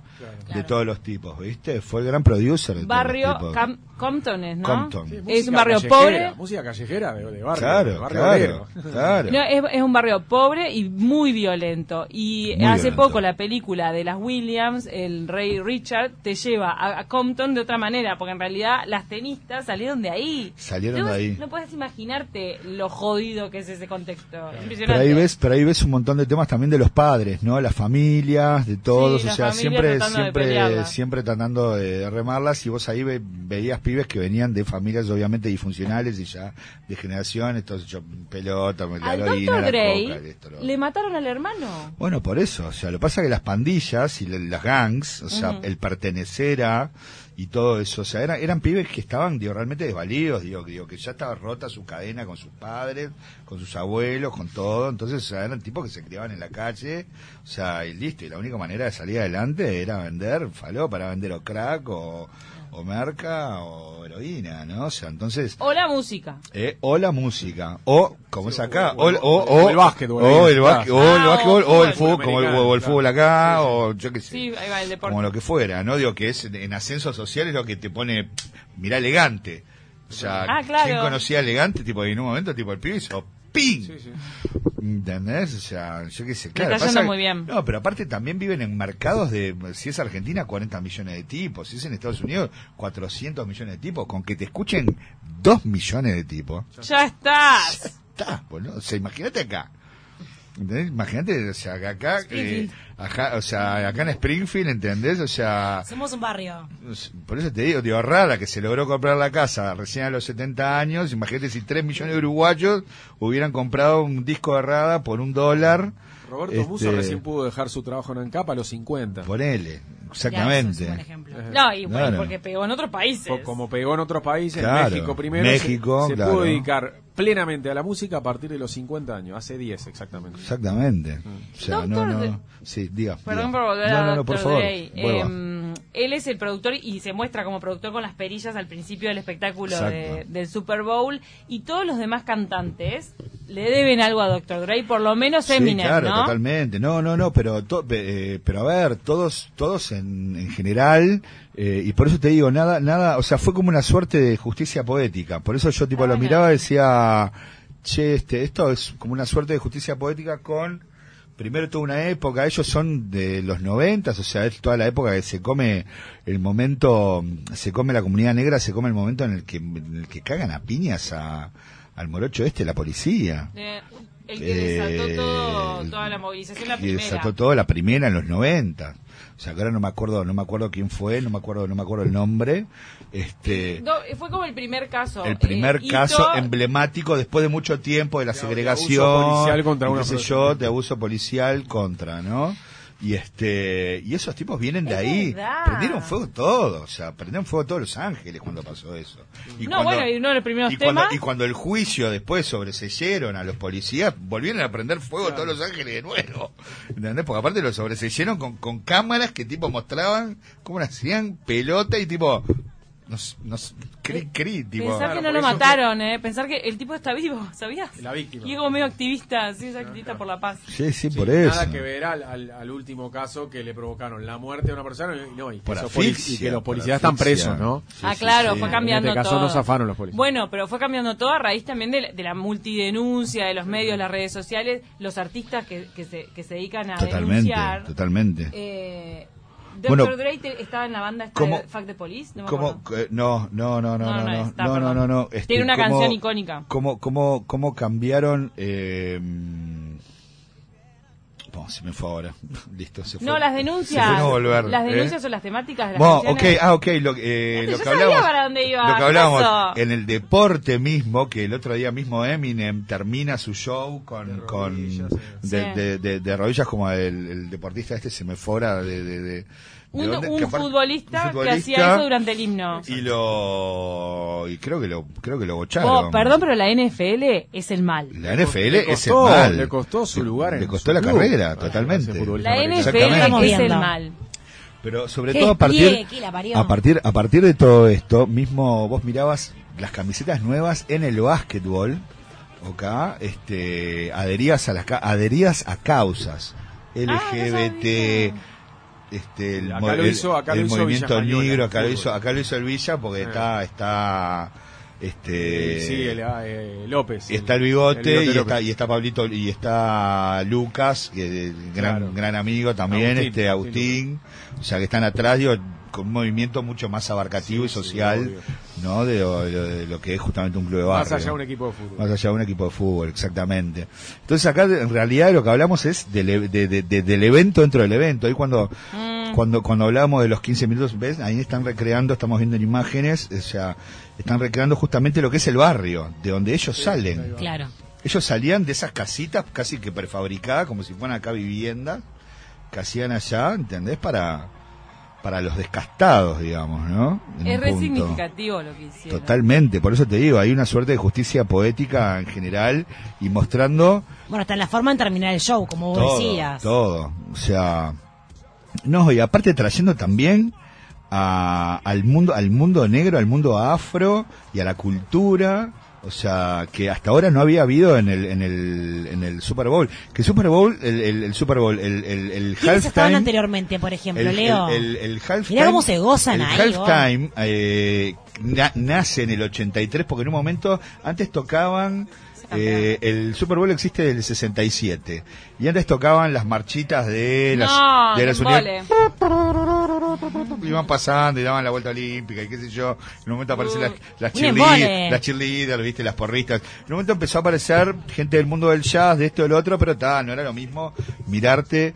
Speaker 29: de todos los tipos viste fue el gran producer de todos
Speaker 5: barrio
Speaker 29: los tipos.
Speaker 5: Cam- Compton es, ¿no?
Speaker 29: Compton. Sí,
Speaker 5: es un barrio pobre.
Speaker 3: Música callejera de, de barrio.
Speaker 29: Claro,
Speaker 3: de barrio
Speaker 29: claro,
Speaker 3: obrero.
Speaker 29: claro.
Speaker 5: No, es, es un barrio pobre y muy violento. Y
Speaker 29: Muy
Speaker 5: hace
Speaker 29: violento.
Speaker 5: poco la película de las Williams, el rey Richard, te lleva a, a Compton de otra manera, porque en realidad las tenistas salieron de ahí.
Speaker 29: Salieron
Speaker 5: No
Speaker 29: de ahí.
Speaker 5: No puedes imaginarte lo jodido que es ese contexto.
Speaker 29: Pero
Speaker 5: Impresionante.
Speaker 29: ahí ves, pero ahí ves un montón de temas también de los padres, ¿no? Las familias, de todos,
Speaker 5: Sí,
Speaker 29: o sea, siempre,
Speaker 5: tratando de
Speaker 29: siempre, siempre tratando de remarlas y vos ahí ve- veías pibes que venían de familias obviamente disfuncionales y ya de generaciones, todos hechos pelota, la
Speaker 5: Al
Speaker 29: la
Speaker 5: Grey
Speaker 29: coca, esto, lo
Speaker 5: le mataron al hermano.
Speaker 29: Bueno, por eso, o sea, lo que pasa es que las pandillas y la- las gangs, o sea, el pertenecer a y todo eso, o sea, eran, eran pibes que estaban, digo, realmente desvalidos, digo, digo, que ya estaba rota su cadena con sus padres, con sus abuelos, con todo, entonces, o sea, eran tipos que se criaban en la calle, o sea, y listo, y la única manera de salir adelante era vender faló para vender o crack o, o merca o heroína, ¿no? O sea, entonces,
Speaker 5: O la música.
Speaker 29: eh, o la música, o como es acá, o, el- o,
Speaker 3: o
Speaker 29: o-
Speaker 3: el básquetbol,
Speaker 29: o el, básquet- o el
Speaker 5: Ah, o
Speaker 29: básquetbol, o el
Speaker 5: fútbol
Speaker 29: como el, o el fútbol acá, o yo qué sé,
Speaker 5: Sí, ahí va el deporte.
Speaker 29: como lo que fuera, ¿no? Digo que es en ascenso social es lo que te pone, mirá elegante. O sea,
Speaker 5: Ah, claro.
Speaker 29: ¿quién conocía elegante? Tipo, en un momento, tipo, el pibe hizo ¡ping! ¿Entendés? O sea, yo qué sé, claro.
Speaker 5: está yendo muy bien.
Speaker 29: No, pero aparte también viven en mercados de, si es Argentina, 40 millones de tipos, si es en Estados Unidos, 400 millones de tipos, con que te escuchen 2 millones de tipos.
Speaker 5: Ya estás.
Speaker 29: Está, boludo. O sea, imagínate acá. ¿Entendés? Imagínate, o sea, que acá, eh, ajá, o sea, acá en Springfield, ¿entendés? O sea,
Speaker 28: Somos un barrio.
Speaker 29: por eso te digo, digo, rara que se logró comprar la casa recién a los 70 años. Imagínate si 3 millones de uruguayos hubieran comprado un disco de Rada por un dólar.
Speaker 3: Roberto
Speaker 29: Este,
Speaker 3: Muso recién pudo dejar su trabajo en ANCAP a los 50.
Speaker 29: Ponele, exactamente.
Speaker 5: No, y bueno,
Speaker 29: Claro.
Speaker 5: porque pegó en otros países.
Speaker 3: Co- Como pegó en otros países,
Speaker 29: Claro,
Speaker 3: México primero, se-
Speaker 29: México,
Speaker 3: se,
Speaker 29: claro.
Speaker 3: pudo dedicar plenamente a la música a partir de los 50 años, hace 10 exactamente.
Speaker 29: Exactamente.
Speaker 3: Mm.
Speaker 29: O sea, no,
Speaker 5: Doctor
Speaker 29: no. Sí, diga.
Speaker 5: Perdón
Speaker 29: diga.
Speaker 5: por volver
Speaker 29: no,
Speaker 5: a
Speaker 29: no, no, por
Speaker 5: Dr.
Speaker 29: favor.
Speaker 5: Eh, él es el productor y se muestra como productor con las perillas al principio del espectáculo de- del Super Bowl. Y todos los demás cantantes le deben algo a Dr. Dre, por lo menos
Speaker 29: Sí,
Speaker 5: Eminem,
Speaker 29: claro,
Speaker 5: ¿no?
Speaker 29: totalmente. No, no, no, pero to- eh, pero a ver, todos todos en, en general eh, y por eso te digo, nada nada, o sea, fue como una suerte de justicia poética. Por eso yo tipo lo miraba y decía, "Che, este esto es como una suerte de justicia poética con primero toda una época, ellos son de los noventas, o sea, es toda la época que se come el momento, se come la comunidad negra, se come el momento en el que, en el que cagan a piñas a, al morocho este, la policía.
Speaker 5: Eh, el que desató
Speaker 29: Eh,
Speaker 5: todo, toda la movilización, la primera.
Speaker 29: desató todo la primera en los 90. O sea, que ahora no me acuerdo, no me acuerdo quién fue, no me acuerdo, no me acuerdo el nombre. Este,
Speaker 5: No, fue como el primer caso.
Speaker 29: el primer
Speaker 5: Eh, hito-
Speaker 29: caso emblemático después de mucho tiempo de la segregación,
Speaker 3: abuso policial contra una
Speaker 29: qué sé yo, de abuso policial contra, ¿no? Y este, y esos tipos vienen de
Speaker 5: Es
Speaker 29: ahí,
Speaker 5: verdad.
Speaker 29: prendieron fuego todo, o sea, prendieron fuego todos Los Ángeles cuando pasó eso. Y
Speaker 5: no, bueno, y uno de los primeros
Speaker 29: y cuando, y cuando el juicio después sobreseyeron a los policías, volvieron a prender fuego todos Los Ángeles de nuevo. ¿Entendés? Porque aparte lo sobreseyeron con, con cámaras que tipo mostraban cómo hacían pelota y tipo, nos, nos, cri, cri, tipo.
Speaker 5: Pensar que no lo mataron, ¿eh? Pensar que el tipo está vivo, ¿sabías?
Speaker 3: La víctima.
Speaker 5: Y es como medio activista, sí, es activista por la paz.
Speaker 29: Sí, sí,
Speaker 3: Sí,
Speaker 29: por eso.
Speaker 3: Nada que ver al, al, al último caso que le provocaron la muerte de una persona y, no, y, que,
Speaker 29: asfixia,
Speaker 3: y que los policías están presos, ¿no?
Speaker 29: Sí,
Speaker 5: ah, claro,
Speaker 29: sí.
Speaker 5: fue cambiando
Speaker 3: En este caso
Speaker 5: todo.
Speaker 3: no zafaron los policías.
Speaker 5: Bueno, pero fue cambiando todo a raíz también de, la- de la multidenuncia, de los medios, las redes sociales, los artistas que, que, se, que se dedican a
Speaker 29: Totalmente,
Speaker 5: denunciar.
Speaker 29: totalmente.
Speaker 5: Eh, Dr.
Speaker 29: Bueno,
Speaker 5: Dre estaba en la banda esta
Speaker 29: ¿cómo-
Speaker 5: de Fuck the Police, no me
Speaker 29: ¿Cómo? No, no, no, no,
Speaker 5: No,
Speaker 29: no,
Speaker 5: no está,
Speaker 29: no, no, no, no, este,
Speaker 5: Tiene una
Speaker 29: ¿cómo-
Speaker 5: canción icónica.
Speaker 29: ¿Cómo, cómo, cómo cambiaron? Eh, oh, se me fue ahora. Listo, se fue.
Speaker 5: No, las
Speaker 29: Se
Speaker 5: denuncias.
Speaker 29: fue no volver.
Speaker 5: Las
Speaker 29: ¿eh?
Speaker 5: denuncias son las temáticas de las
Speaker 29: Bueno, ok, ah, ok, lo, eh,
Speaker 5: Antes
Speaker 29: lo
Speaker 5: yo
Speaker 29: que
Speaker 5: sabía
Speaker 29: hablamos,
Speaker 5: para dónde iba,
Speaker 29: lo que
Speaker 5: ¿qué
Speaker 29: hablábamos
Speaker 5: pasó?
Speaker 29: en el deporte mismo, que el otro día mismo Eminem termina su show con, con de,
Speaker 5: Sí.
Speaker 29: de, de- de rodillas como el, el deportista este se me fuera de, de, de- de
Speaker 5: Un,
Speaker 29: dónde-
Speaker 5: un
Speaker 29: que
Speaker 5: futbolista,
Speaker 29: un
Speaker 5: que
Speaker 29: futbolista,
Speaker 5: hacía eso durante el himno.
Speaker 29: y lo y creo que lo creo que lo bocharon.
Speaker 5: Oh, perdón, pero la NFL es el mal.
Speaker 29: La NFL
Speaker 3: Le
Speaker 29: es
Speaker 3: costó-
Speaker 29: el mal.
Speaker 3: le costó su lugar
Speaker 29: Le
Speaker 3: en
Speaker 29: costó
Speaker 3: su
Speaker 29: la
Speaker 3: club.
Speaker 29: carrera,
Speaker 3: Ah,
Speaker 29: totalmente.
Speaker 5: La. NFL es el mal.
Speaker 29: Pero sobre todo a partir
Speaker 28: que
Speaker 29: a partir a partir de todo esto, mismo vos mirabas las camisetas nuevas en el básquetbol, acá, este adherías a las ca- adherías a causas
Speaker 5: Ah,
Speaker 29: LGBT este el,
Speaker 3: Acá lo
Speaker 29: el-
Speaker 3: hizo- acá lo
Speaker 29: el
Speaker 3: hizo
Speaker 29: movimiento
Speaker 3: Villa
Speaker 29: negro,
Speaker 3: el
Speaker 29: acá lo hizo acá lo hizo el Villa porque
Speaker 3: Sí.
Speaker 29: está está este
Speaker 3: Sí, el, ah, eh, López.
Speaker 29: está el bigote,
Speaker 3: el
Speaker 29: y está y está Pablito y está Lucas que gran
Speaker 3: Claro.
Speaker 29: gran amigo también
Speaker 3: Agustín,
Speaker 29: este
Speaker 3: Agustín
Speaker 29: Agustín o sea que están atrás digo con un movimiento mucho más abarcativo y social, ¿no? De lo, de- de lo que es justamente un club de barrio.
Speaker 3: Más allá de un equipo de fútbol.
Speaker 29: Más allá de un equipo de fútbol, exactamente. Entonces acá en realidad lo que hablamos es del, e- de- de- de- del evento dentro del evento. Ahí cuando, cuando, cuando hablamos de los 15 minutos, ¿ves? Ahí están recreando, estamos viendo en imágenes, o sea, están recreando justamente lo que es el barrio, de donde ellos salen.
Speaker 28: Claro.
Speaker 29: Ellos salían de esas casitas casi que prefabricadas, como si fueran acá viviendas, que hacían allá, ¿entendés? Para, para los descastados, digamos, ¿no? En
Speaker 5: Es re
Speaker 29: punto.
Speaker 5: significativo lo que hicieron.
Speaker 29: Totalmente, por eso te digo, hay una suerte de justicia poética en general y mostrando
Speaker 28: Bueno, hasta en la forma en terminar el show, como vos
Speaker 29: todo,
Speaker 28: decías.
Speaker 29: todo, o sea, no, y aparte trayendo también a- al mundo, al mundo negro, al mundo afro y a la cultura, o sea, que hasta ahora no había habido en el, en el, en el Super Bowl. Que el Super Bowl, el, el, el Super Bowl, el, el, el
Speaker 28: ¿Quiénes estaban
Speaker 29: halftime,
Speaker 28: anteriormente, por ejemplo,
Speaker 29: el,
Speaker 28: Leo?
Speaker 29: el, el, halftime,
Speaker 28: Mirá cómo se gozan
Speaker 29: el
Speaker 28: ahí,
Speaker 29: halftime eh, na- nace en el 83 porque en un momento antes tocaban eh, el Super Bowl existe del 67 y antes tocaban las marchitas de las
Speaker 5: No,
Speaker 29: de las unidades iban pasando y daban la vuelta olímpica y qué sé yo. En un momento aparecen las, las, cheerleaders, las cheerleaders, viste, las porristas. En un momento empezó a aparecer gente del mundo del jazz, de esto del otro, pero ta, no era lo mismo mirarte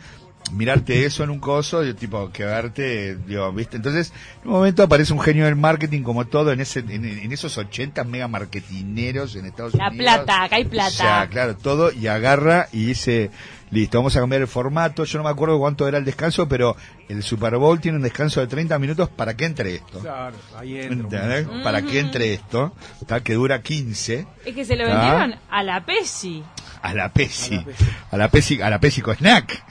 Speaker 29: mirarte eso en un coso, y, tipo, que verte, digo, ¿viste? Entonces, en un momento aparece un genio del marketing como todo en ese en, en esos 80 mega marketineros en Estados
Speaker 5: La
Speaker 29: Unidos.
Speaker 5: plata, acá hay
Speaker 29: O sea,
Speaker 5: plata.
Speaker 29: claro, todo y agarra y dice, listo, vamos a cambiar el formato. Yo no me acuerdo cuánto era el descanso, pero el Super Bowl tiene un descanso de 30 minutos para que entre esto.
Speaker 3: Claro, ahí entra.
Speaker 29: Para que entre esto, ¿tá? que dura 15
Speaker 5: Es que se lo vendieron a la Pesi.
Speaker 29: a la Pepsi, a la Pepsi, a la Pepsico Snack.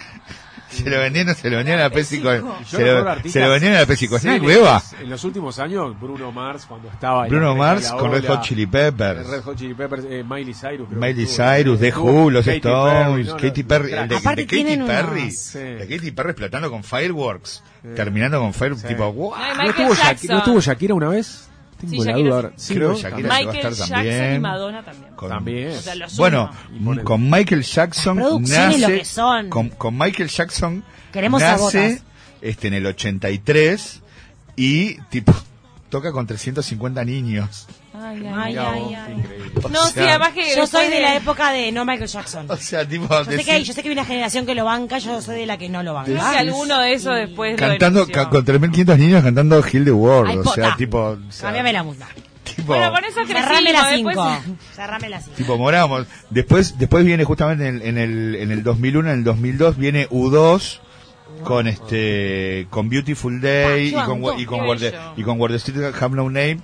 Speaker 29: Se lo vendieron, se lo vendieron a
Speaker 3: Yo
Speaker 29: se lo, se lo vendieron a la Pepsico Snack, hueva.
Speaker 3: En los últimos años, Bruno Mars, cuando estaba en
Speaker 29: Bruno Mars con Red Hot Chili Peppers.
Speaker 3: Red Hot Chili Peppers, eh, Miley Cyrus. creo
Speaker 29: Miley Cyrus, The Who, los Stones,
Speaker 3: Perry, no,
Speaker 29: Katy Perry, el de,
Speaker 28: Aparte
Speaker 29: de Katy Perry,
Speaker 28: unos-
Speaker 29: de Katy Perry explotando con Fireworks, terminando con Fireworks, tipo, wow.
Speaker 5: Ay,
Speaker 3: ¿No
Speaker 5: Michael
Speaker 3: estuvo, Shakira,
Speaker 5: Jackson.
Speaker 3: ¿No estuvo Shakira una vez? Tengo
Speaker 5: Sí,
Speaker 3: la duda
Speaker 5: sí.
Speaker 3: ahora. Sí,
Speaker 29: Creo
Speaker 3: ¿no?
Speaker 29: que Shakira se va a
Speaker 5: Michael
Speaker 29: estar
Speaker 5: Jackson y
Speaker 29: también.
Speaker 5: Madonna también.
Speaker 29: Con-
Speaker 3: También.
Speaker 5: O sea, lo
Speaker 29: Bueno,
Speaker 3: Y
Speaker 29: con Michael Jackson
Speaker 28: lo
Speaker 29: nace,
Speaker 28: que son.
Speaker 29: Con, con Michael Jackson
Speaker 28: Queremos
Speaker 29: nace este, en el 83 y tipo toca con 350 niños.
Speaker 5: Ay, ay,
Speaker 28: Ay.
Speaker 29: O
Speaker 5: No, sí,
Speaker 29: sea,
Speaker 5: además que
Speaker 28: Yo soy de la época de no Michael Jackson.
Speaker 29: O sea, tipo,
Speaker 28: Yo sé, que hay, yo sé que hay una generación que lo banca, yo soy de la que no lo banca.
Speaker 5: Que alguno de esos después lo
Speaker 29: cantando
Speaker 5: denunció.
Speaker 29: ca- con 3.500 niños cantando Heal the World,
Speaker 28: Ay,
Speaker 29: o sea,
Speaker 28: pota.
Speaker 29: tipo, o sea,
Speaker 28: Cámbiame la música.
Speaker 29: tipo,
Speaker 5: Bueno, con eso crecimos.
Speaker 28: Cerrame las
Speaker 5: después-
Speaker 28: 5. Cerrame las 5.
Speaker 29: tipo moramos. Después, después viene justamente en el, en el, en el 2001, en el 2002 viene U2 con este, con Beautiful Day y
Speaker 28: Pa,
Speaker 29: con, y con, the- y con Street Have No Name.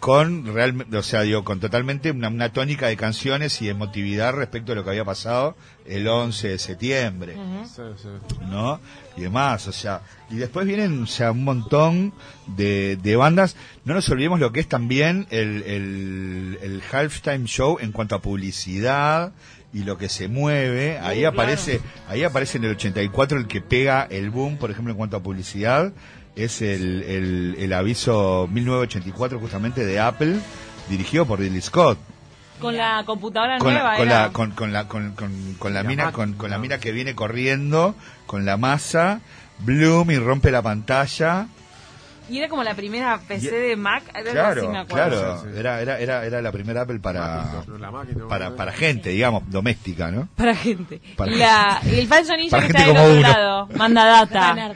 Speaker 29: Con realmente, o sea, digo, con totalmente una, una tónica de canciones y emotividad respecto a lo que había pasado el 11 de septiembre.
Speaker 3: Sí, sí.
Speaker 29: ¿no? Y demás, o sea, y después vienen, o sea, un montón de, de bandas. No nos olvidemos lo que es también el, el, el halftime show en cuanto a publicidad y lo que se mueve. Ahí aparece, ahí aparece en el 84 el que pega el boom, por ejemplo, en cuanto a publicidad. Es el, el, el aviso 1984 justamente de Apple, dirigido por Ridley Scott
Speaker 5: Con la computadora
Speaker 29: con
Speaker 5: nueva
Speaker 29: la, con
Speaker 5: era.
Speaker 29: la, con, con la, con, con- con la
Speaker 3: La
Speaker 29: mina, con, con la mina que viene corriendo, con la masa, Bloom y rompe la pantalla.
Speaker 5: Y era como la primera PC de Mac. Era
Speaker 29: Claro,
Speaker 5: me acuerdo.
Speaker 29: claro,
Speaker 3: Sí, sí.
Speaker 29: era, era, era, era la primera Apple para,
Speaker 3: Macintosh, la Macintosh,
Speaker 29: para, para gente, digamos, doméstica, ¿no?
Speaker 5: Para gente.
Speaker 29: Para
Speaker 5: la, el falso ninja
Speaker 29: Para
Speaker 5: que
Speaker 29: gente
Speaker 5: está del
Speaker 29: como
Speaker 5: otro
Speaker 29: uno.
Speaker 5: lado. Manda data.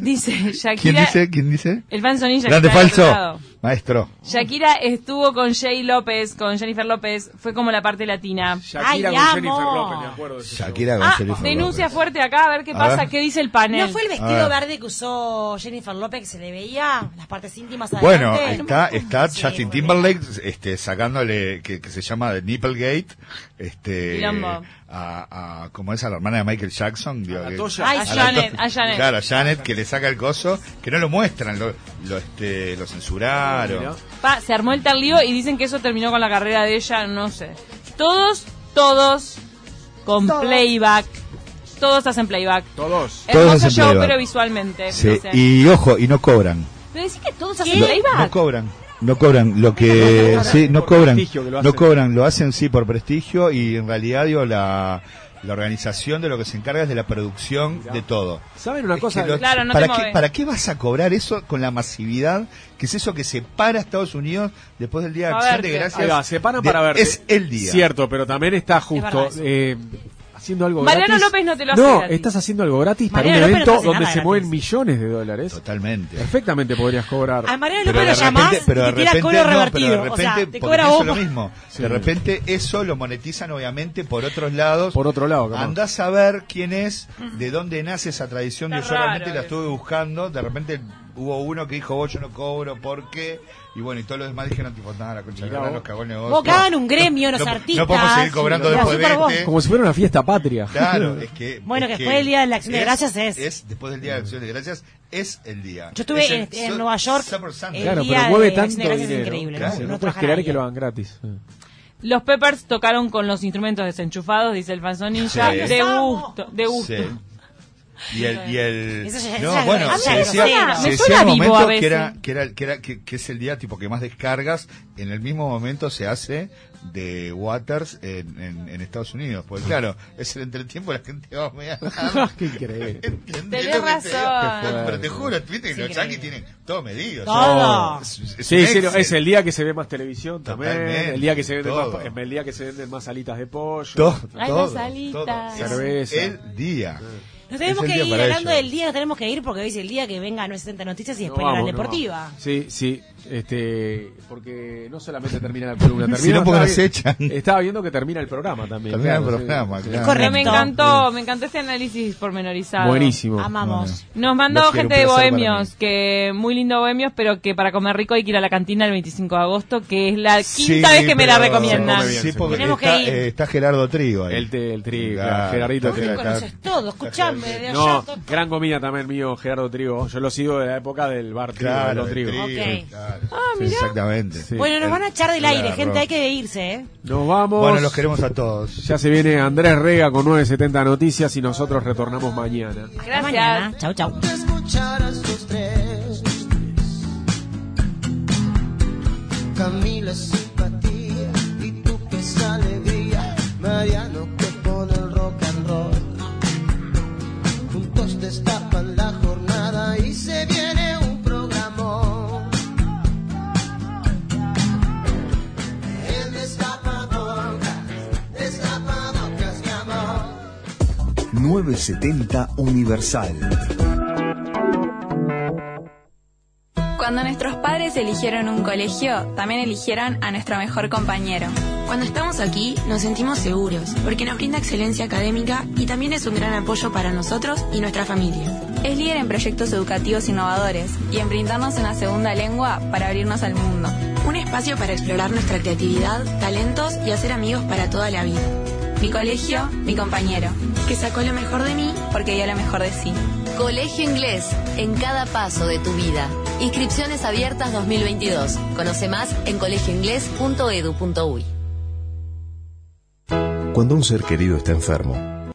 Speaker 5: Dice Shakira.
Speaker 29: ¿Quién dice? ¿Quién dice?
Speaker 5: El falso ninja
Speaker 29: Grande
Speaker 5: que está del otro
Speaker 29: falso,
Speaker 5: lado.
Speaker 29: Maestro.
Speaker 5: Shakira estuvo con Jay López, con Jennifer López. Fue como la parte latina.
Speaker 3: Shakira
Speaker 28: Ay,
Speaker 3: con
Speaker 28: amo.
Speaker 3: Jennifer López, me acuerdo de ese show.
Speaker 29: Shakira con
Speaker 5: Ah,
Speaker 29: Jennifer
Speaker 5: denuncia
Speaker 29: López.
Speaker 5: fuerte acá, a ver qué
Speaker 29: A
Speaker 5: pasa,
Speaker 29: ver.
Speaker 5: qué dice el panel.
Speaker 28: ¿No fue el vestido
Speaker 29: ver.
Speaker 28: verde que usó Jennifer López que se le veía? Las partes íntimas
Speaker 29: Bueno,
Speaker 28: adelante?
Speaker 29: está, está
Speaker 28: Sí,
Speaker 29: Justin Timberlake este, sacándole, que, que se llama The Nipplegate, este,
Speaker 5: Quilombo.
Speaker 29: a, a, como es a la hermana de Michael Jackson, digo, que-.
Speaker 5: Ay,
Speaker 29: a la
Speaker 5: Janet, a Janet.
Speaker 29: Claro, a Janet, que le saca el coso, que no lo muestran, lo, lo, este, lo censuraron.
Speaker 3: Mira.
Speaker 5: Pa, se armó el tal lío y dicen que eso terminó con la carrera de ella, no sé. Todos, todos con
Speaker 28: Todos.
Speaker 5: playback. Todos hacen playback.
Speaker 3: Todos.
Speaker 29: Todos
Speaker 5: Hermoso show,
Speaker 29: playback.
Speaker 5: pero visualmente.
Speaker 29: Sí,
Speaker 5: dicen.
Speaker 29: y ojo, y no cobran.
Speaker 5: Pero decís que todos
Speaker 28: ¿Qué?
Speaker 5: hacen
Speaker 29: Lo-
Speaker 5: playback.
Speaker 29: no cobran. No cobran, lo que sí, no cobran,
Speaker 3: prestigio que lo
Speaker 29: no cobran, lo hacen sí por prestigio y en realidad digo la La organización de lo que se encarga es de la producción de todo.
Speaker 3: ¿Saben una
Speaker 29: Es
Speaker 3: cosa?
Speaker 29: que lo-
Speaker 5: Claro, no
Speaker 29: ¿para,
Speaker 5: te
Speaker 29: qué. ¿Para qué vas a cobrar eso con la masividad? Que es eso que separa a Estados Unidos después del Día de Acción
Speaker 5: verte.
Speaker 29: de Gracias.
Speaker 3: Ahí va, se paran
Speaker 29: de-
Speaker 3: para ver.
Speaker 29: Es el día.
Speaker 3: Cierto, pero también está justo
Speaker 5: eso.
Speaker 3: eh, haciendo algo
Speaker 5: Mariano
Speaker 3: gratis.
Speaker 5: López no te lo hace
Speaker 3: No,
Speaker 5: gratis.
Speaker 3: estás haciendo algo gratis para un
Speaker 2: López
Speaker 3: evento donde se
Speaker 2: gratis.
Speaker 3: mueven millones de dólares.
Speaker 29: Totalmente.
Speaker 3: Perfectamente podrías cobrar.
Speaker 2: A Mariano
Speaker 29: Pero
Speaker 2: López
Speaker 29: de
Speaker 2: lo llamás
Speaker 29: repente, pero de
Speaker 2: y te tira
Speaker 29: repente,
Speaker 2: cobro
Speaker 29: no, pero
Speaker 2: revertido.
Speaker 29: de
Speaker 2: o
Speaker 29: repente,
Speaker 2: sea, te cobra vos.
Speaker 29: lo mismo.
Speaker 3: Sí.
Speaker 29: De repente eso lo monetizan obviamente por otros lados.
Speaker 3: Por otro lado, capaz.
Speaker 29: Andás a ver quién es, de dónde nace esa tradición.
Speaker 5: Está
Speaker 29: Yo realmente la estuve buscando. De repente hubo uno que dijo, vos yo no cobro, ¿por qué? Y bueno, y todos los demás dijeron, tipo, nada, la concha de nos cagó el negocio.
Speaker 2: Vos que hagan un gremio, los
Speaker 29: no,
Speaker 2: artistas.
Speaker 29: No podemos seguir cobrando
Speaker 2: Sí,
Speaker 29: después de este.
Speaker 3: Como si fuera una fiesta patria.
Speaker 29: Claro, es que.
Speaker 2: Bueno,
Speaker 29: es
Speaker 2: que después del Día de la Acción de Gracias es.
Speaker 29: Después del Día de la Acción de Gracias es el día.
Speaker 2: Yo estuve
Speaker 29: Es el
Speaker 2: en, en Nueva York. El
Speaker 3: Claro,
Speaker 2: día
Speaker 3: pero mueve tanto
Speaker 2: Acción de Gracias
Speaker 3: dinero.
Speaker 2: es increíble.
Speaker 29: Claro,
Speaker 2: no,
Speaker 3: no
Speaker 2: no
Speaker 3: puedes creer
Speaker 2: nadie.
Speaker 3: que lo hagan gratis.
Speaker 5: Los Peppers tocaron con los instrumentos desenchufados, dice el Fanzón Ninja,
Speaker 29: Sí.
Speaker 5: de gusto, de gusto.
Speaker 29: Sí. Y el, y el
Speaker 2: Eso ya-
Speaker 29: no,
Speaker 2: ya-
Speaker 29: bueno, se decía,
Speaker 2: suena-
Speaker 29: se
Speaker 5: me
Speaker 29: decía momento
Speaker 5: a
Speaker 29: que era, que era, que era, que, que es el día tipo que más descargas, en el mismo momento se hace de Waters en, en, en Estados Unidos, porque claro, es el entretiempo la gente va a
Speaker 3: Qué increíble.
Speaker 5: Tenés razón.
Speaker 29: Pero te juro, viste que
Speaker 2: Sí,
Speaker 29: los yankees tienen todo medido.
Speaker 2: Todo.
Speaker 29: Es- es un
Speaker 3: Sí, sí, no,
Speaker 29: Excel.
Speaker 3: es el día que se ve más televisión también,
Speaker 29: Totalmente,
Speaker 3: el día que se venden
Speaker 29: todo.
Speaker 3: más, el día que se venden más alitas de pollo,
Speaker 29: todo,
Speaker 5: Hay
Speaker 29: todo,
Speaker 5: más alitas.
Speaker 29: todo. Es
Speaker 3: Cerveza.
Speaker 29: El día.
Speaker 2: Nos tenemos que ir hablando
Speaker 29: ellos.
Speaker 2: del día, nos tenemos que ir porque hoy es el día que venga 960 Noticias y
Speaker 3: No
Speaker 2: después la
Speaker 3: vamos, no
Speaker 2: deportiva.
Speaker 3: vamos. Sí, sí, este, porque no solamente termina la columna, termina,
Speaker 29: Si no, porque
Speaker 3: estaba
Speaker 29: nos echan.
Speaker 3: Estaba viendo que termina el programa también.
Speaker 29: Termina el programa,
Speaker 3: sí.
Speaker 29: claro.
Speaker 5: Pero me
Speaker 2: Correcto.
Speaker 5: encantó, me encantó este análisis pormenorizado.
Speaker 3: Buenísimo.
Speaker 2: Amamos.
Speaker 5: Nos mandó gente de Bohemios, que muy lindo Bohemios, pero que para comer rico hay que ir a la cantina el 25 de agosto, que es la
Speaker 29: Sí,
Speaker 5: quinta vez que me la recomiendan.
Speaker 29: Sí, porque está,
Speaker 2: que ir.
Speaker 29: eh, está Gerardo Trigo ahí.
Speaker 3: El, el trigo,
Speaker 29: Claro,
Speaker 3: Gerardito Trigo.
Speaker 2: Vos conoces todo, escuchame,
Speaker 3: No, gran comida también mío, Gerardo Trigo. Yo lo sigo de la época del bar Trigo,
Speaker 29: Claro,
Speaker 3: de los
Speaker 29: el
Speaker 3: Trigo.
Speaker 29: Trigo,
Speaker 2: Ok.
Speaker 29: claro.
Speaker 5: Ah,
Speaker 29: Sí. Exactamente.
Speaker 3: Sí.
Speaker 2: Bueno, nos van a echar del
Speaker 29: Claro.
Speaker 2: aire, gente, hay que irse, ¿eh?
Speaker 3: Nos vamos.
Speaker 29: Bueno, los queremos a todos.
Speaker 3: Ya se viene Andrés Rega con 970 Noticias y nosotros retornamos mañana.
Speaker 5: Gracias.
Speaker 2: mañana. Chau, chau.
Speaker 25: Camila simpatía y tú que es alegría. Mariano
Speaker 4: 970 Universal.
Speaker 12: Cuando nuestros padres eligieron un colegio, también eligieron a nuestro mejor compañero.
Speaker 13: Cuando estamos aquí nos sentimos seguros, porque nos brinda excelencia académica y también es un gran apoyo para nosotros y nuestra familia.
Speaker 12: Es líder en proyectos educativos innovadores y en brindarnos una segunda lengua para abrirnos al mundo.
Speaker 13: Un espacio para explorar nuestra creatividad, talentos y hacer amigos para toda la vida.
Speaker 12: Mi colegio, mi compañero,
Speaker 13: Que sacó lo mejor de mí
Speaker 12: porque dio lo mejor de sí.
Speaker 30: Colegio Inglés, en cada paso de tu vida. Inscripciones abiertas 2022. Conoce más en colegioinglés.edu.uy.
Speaker 4: Cuando un ser querido está enfermo,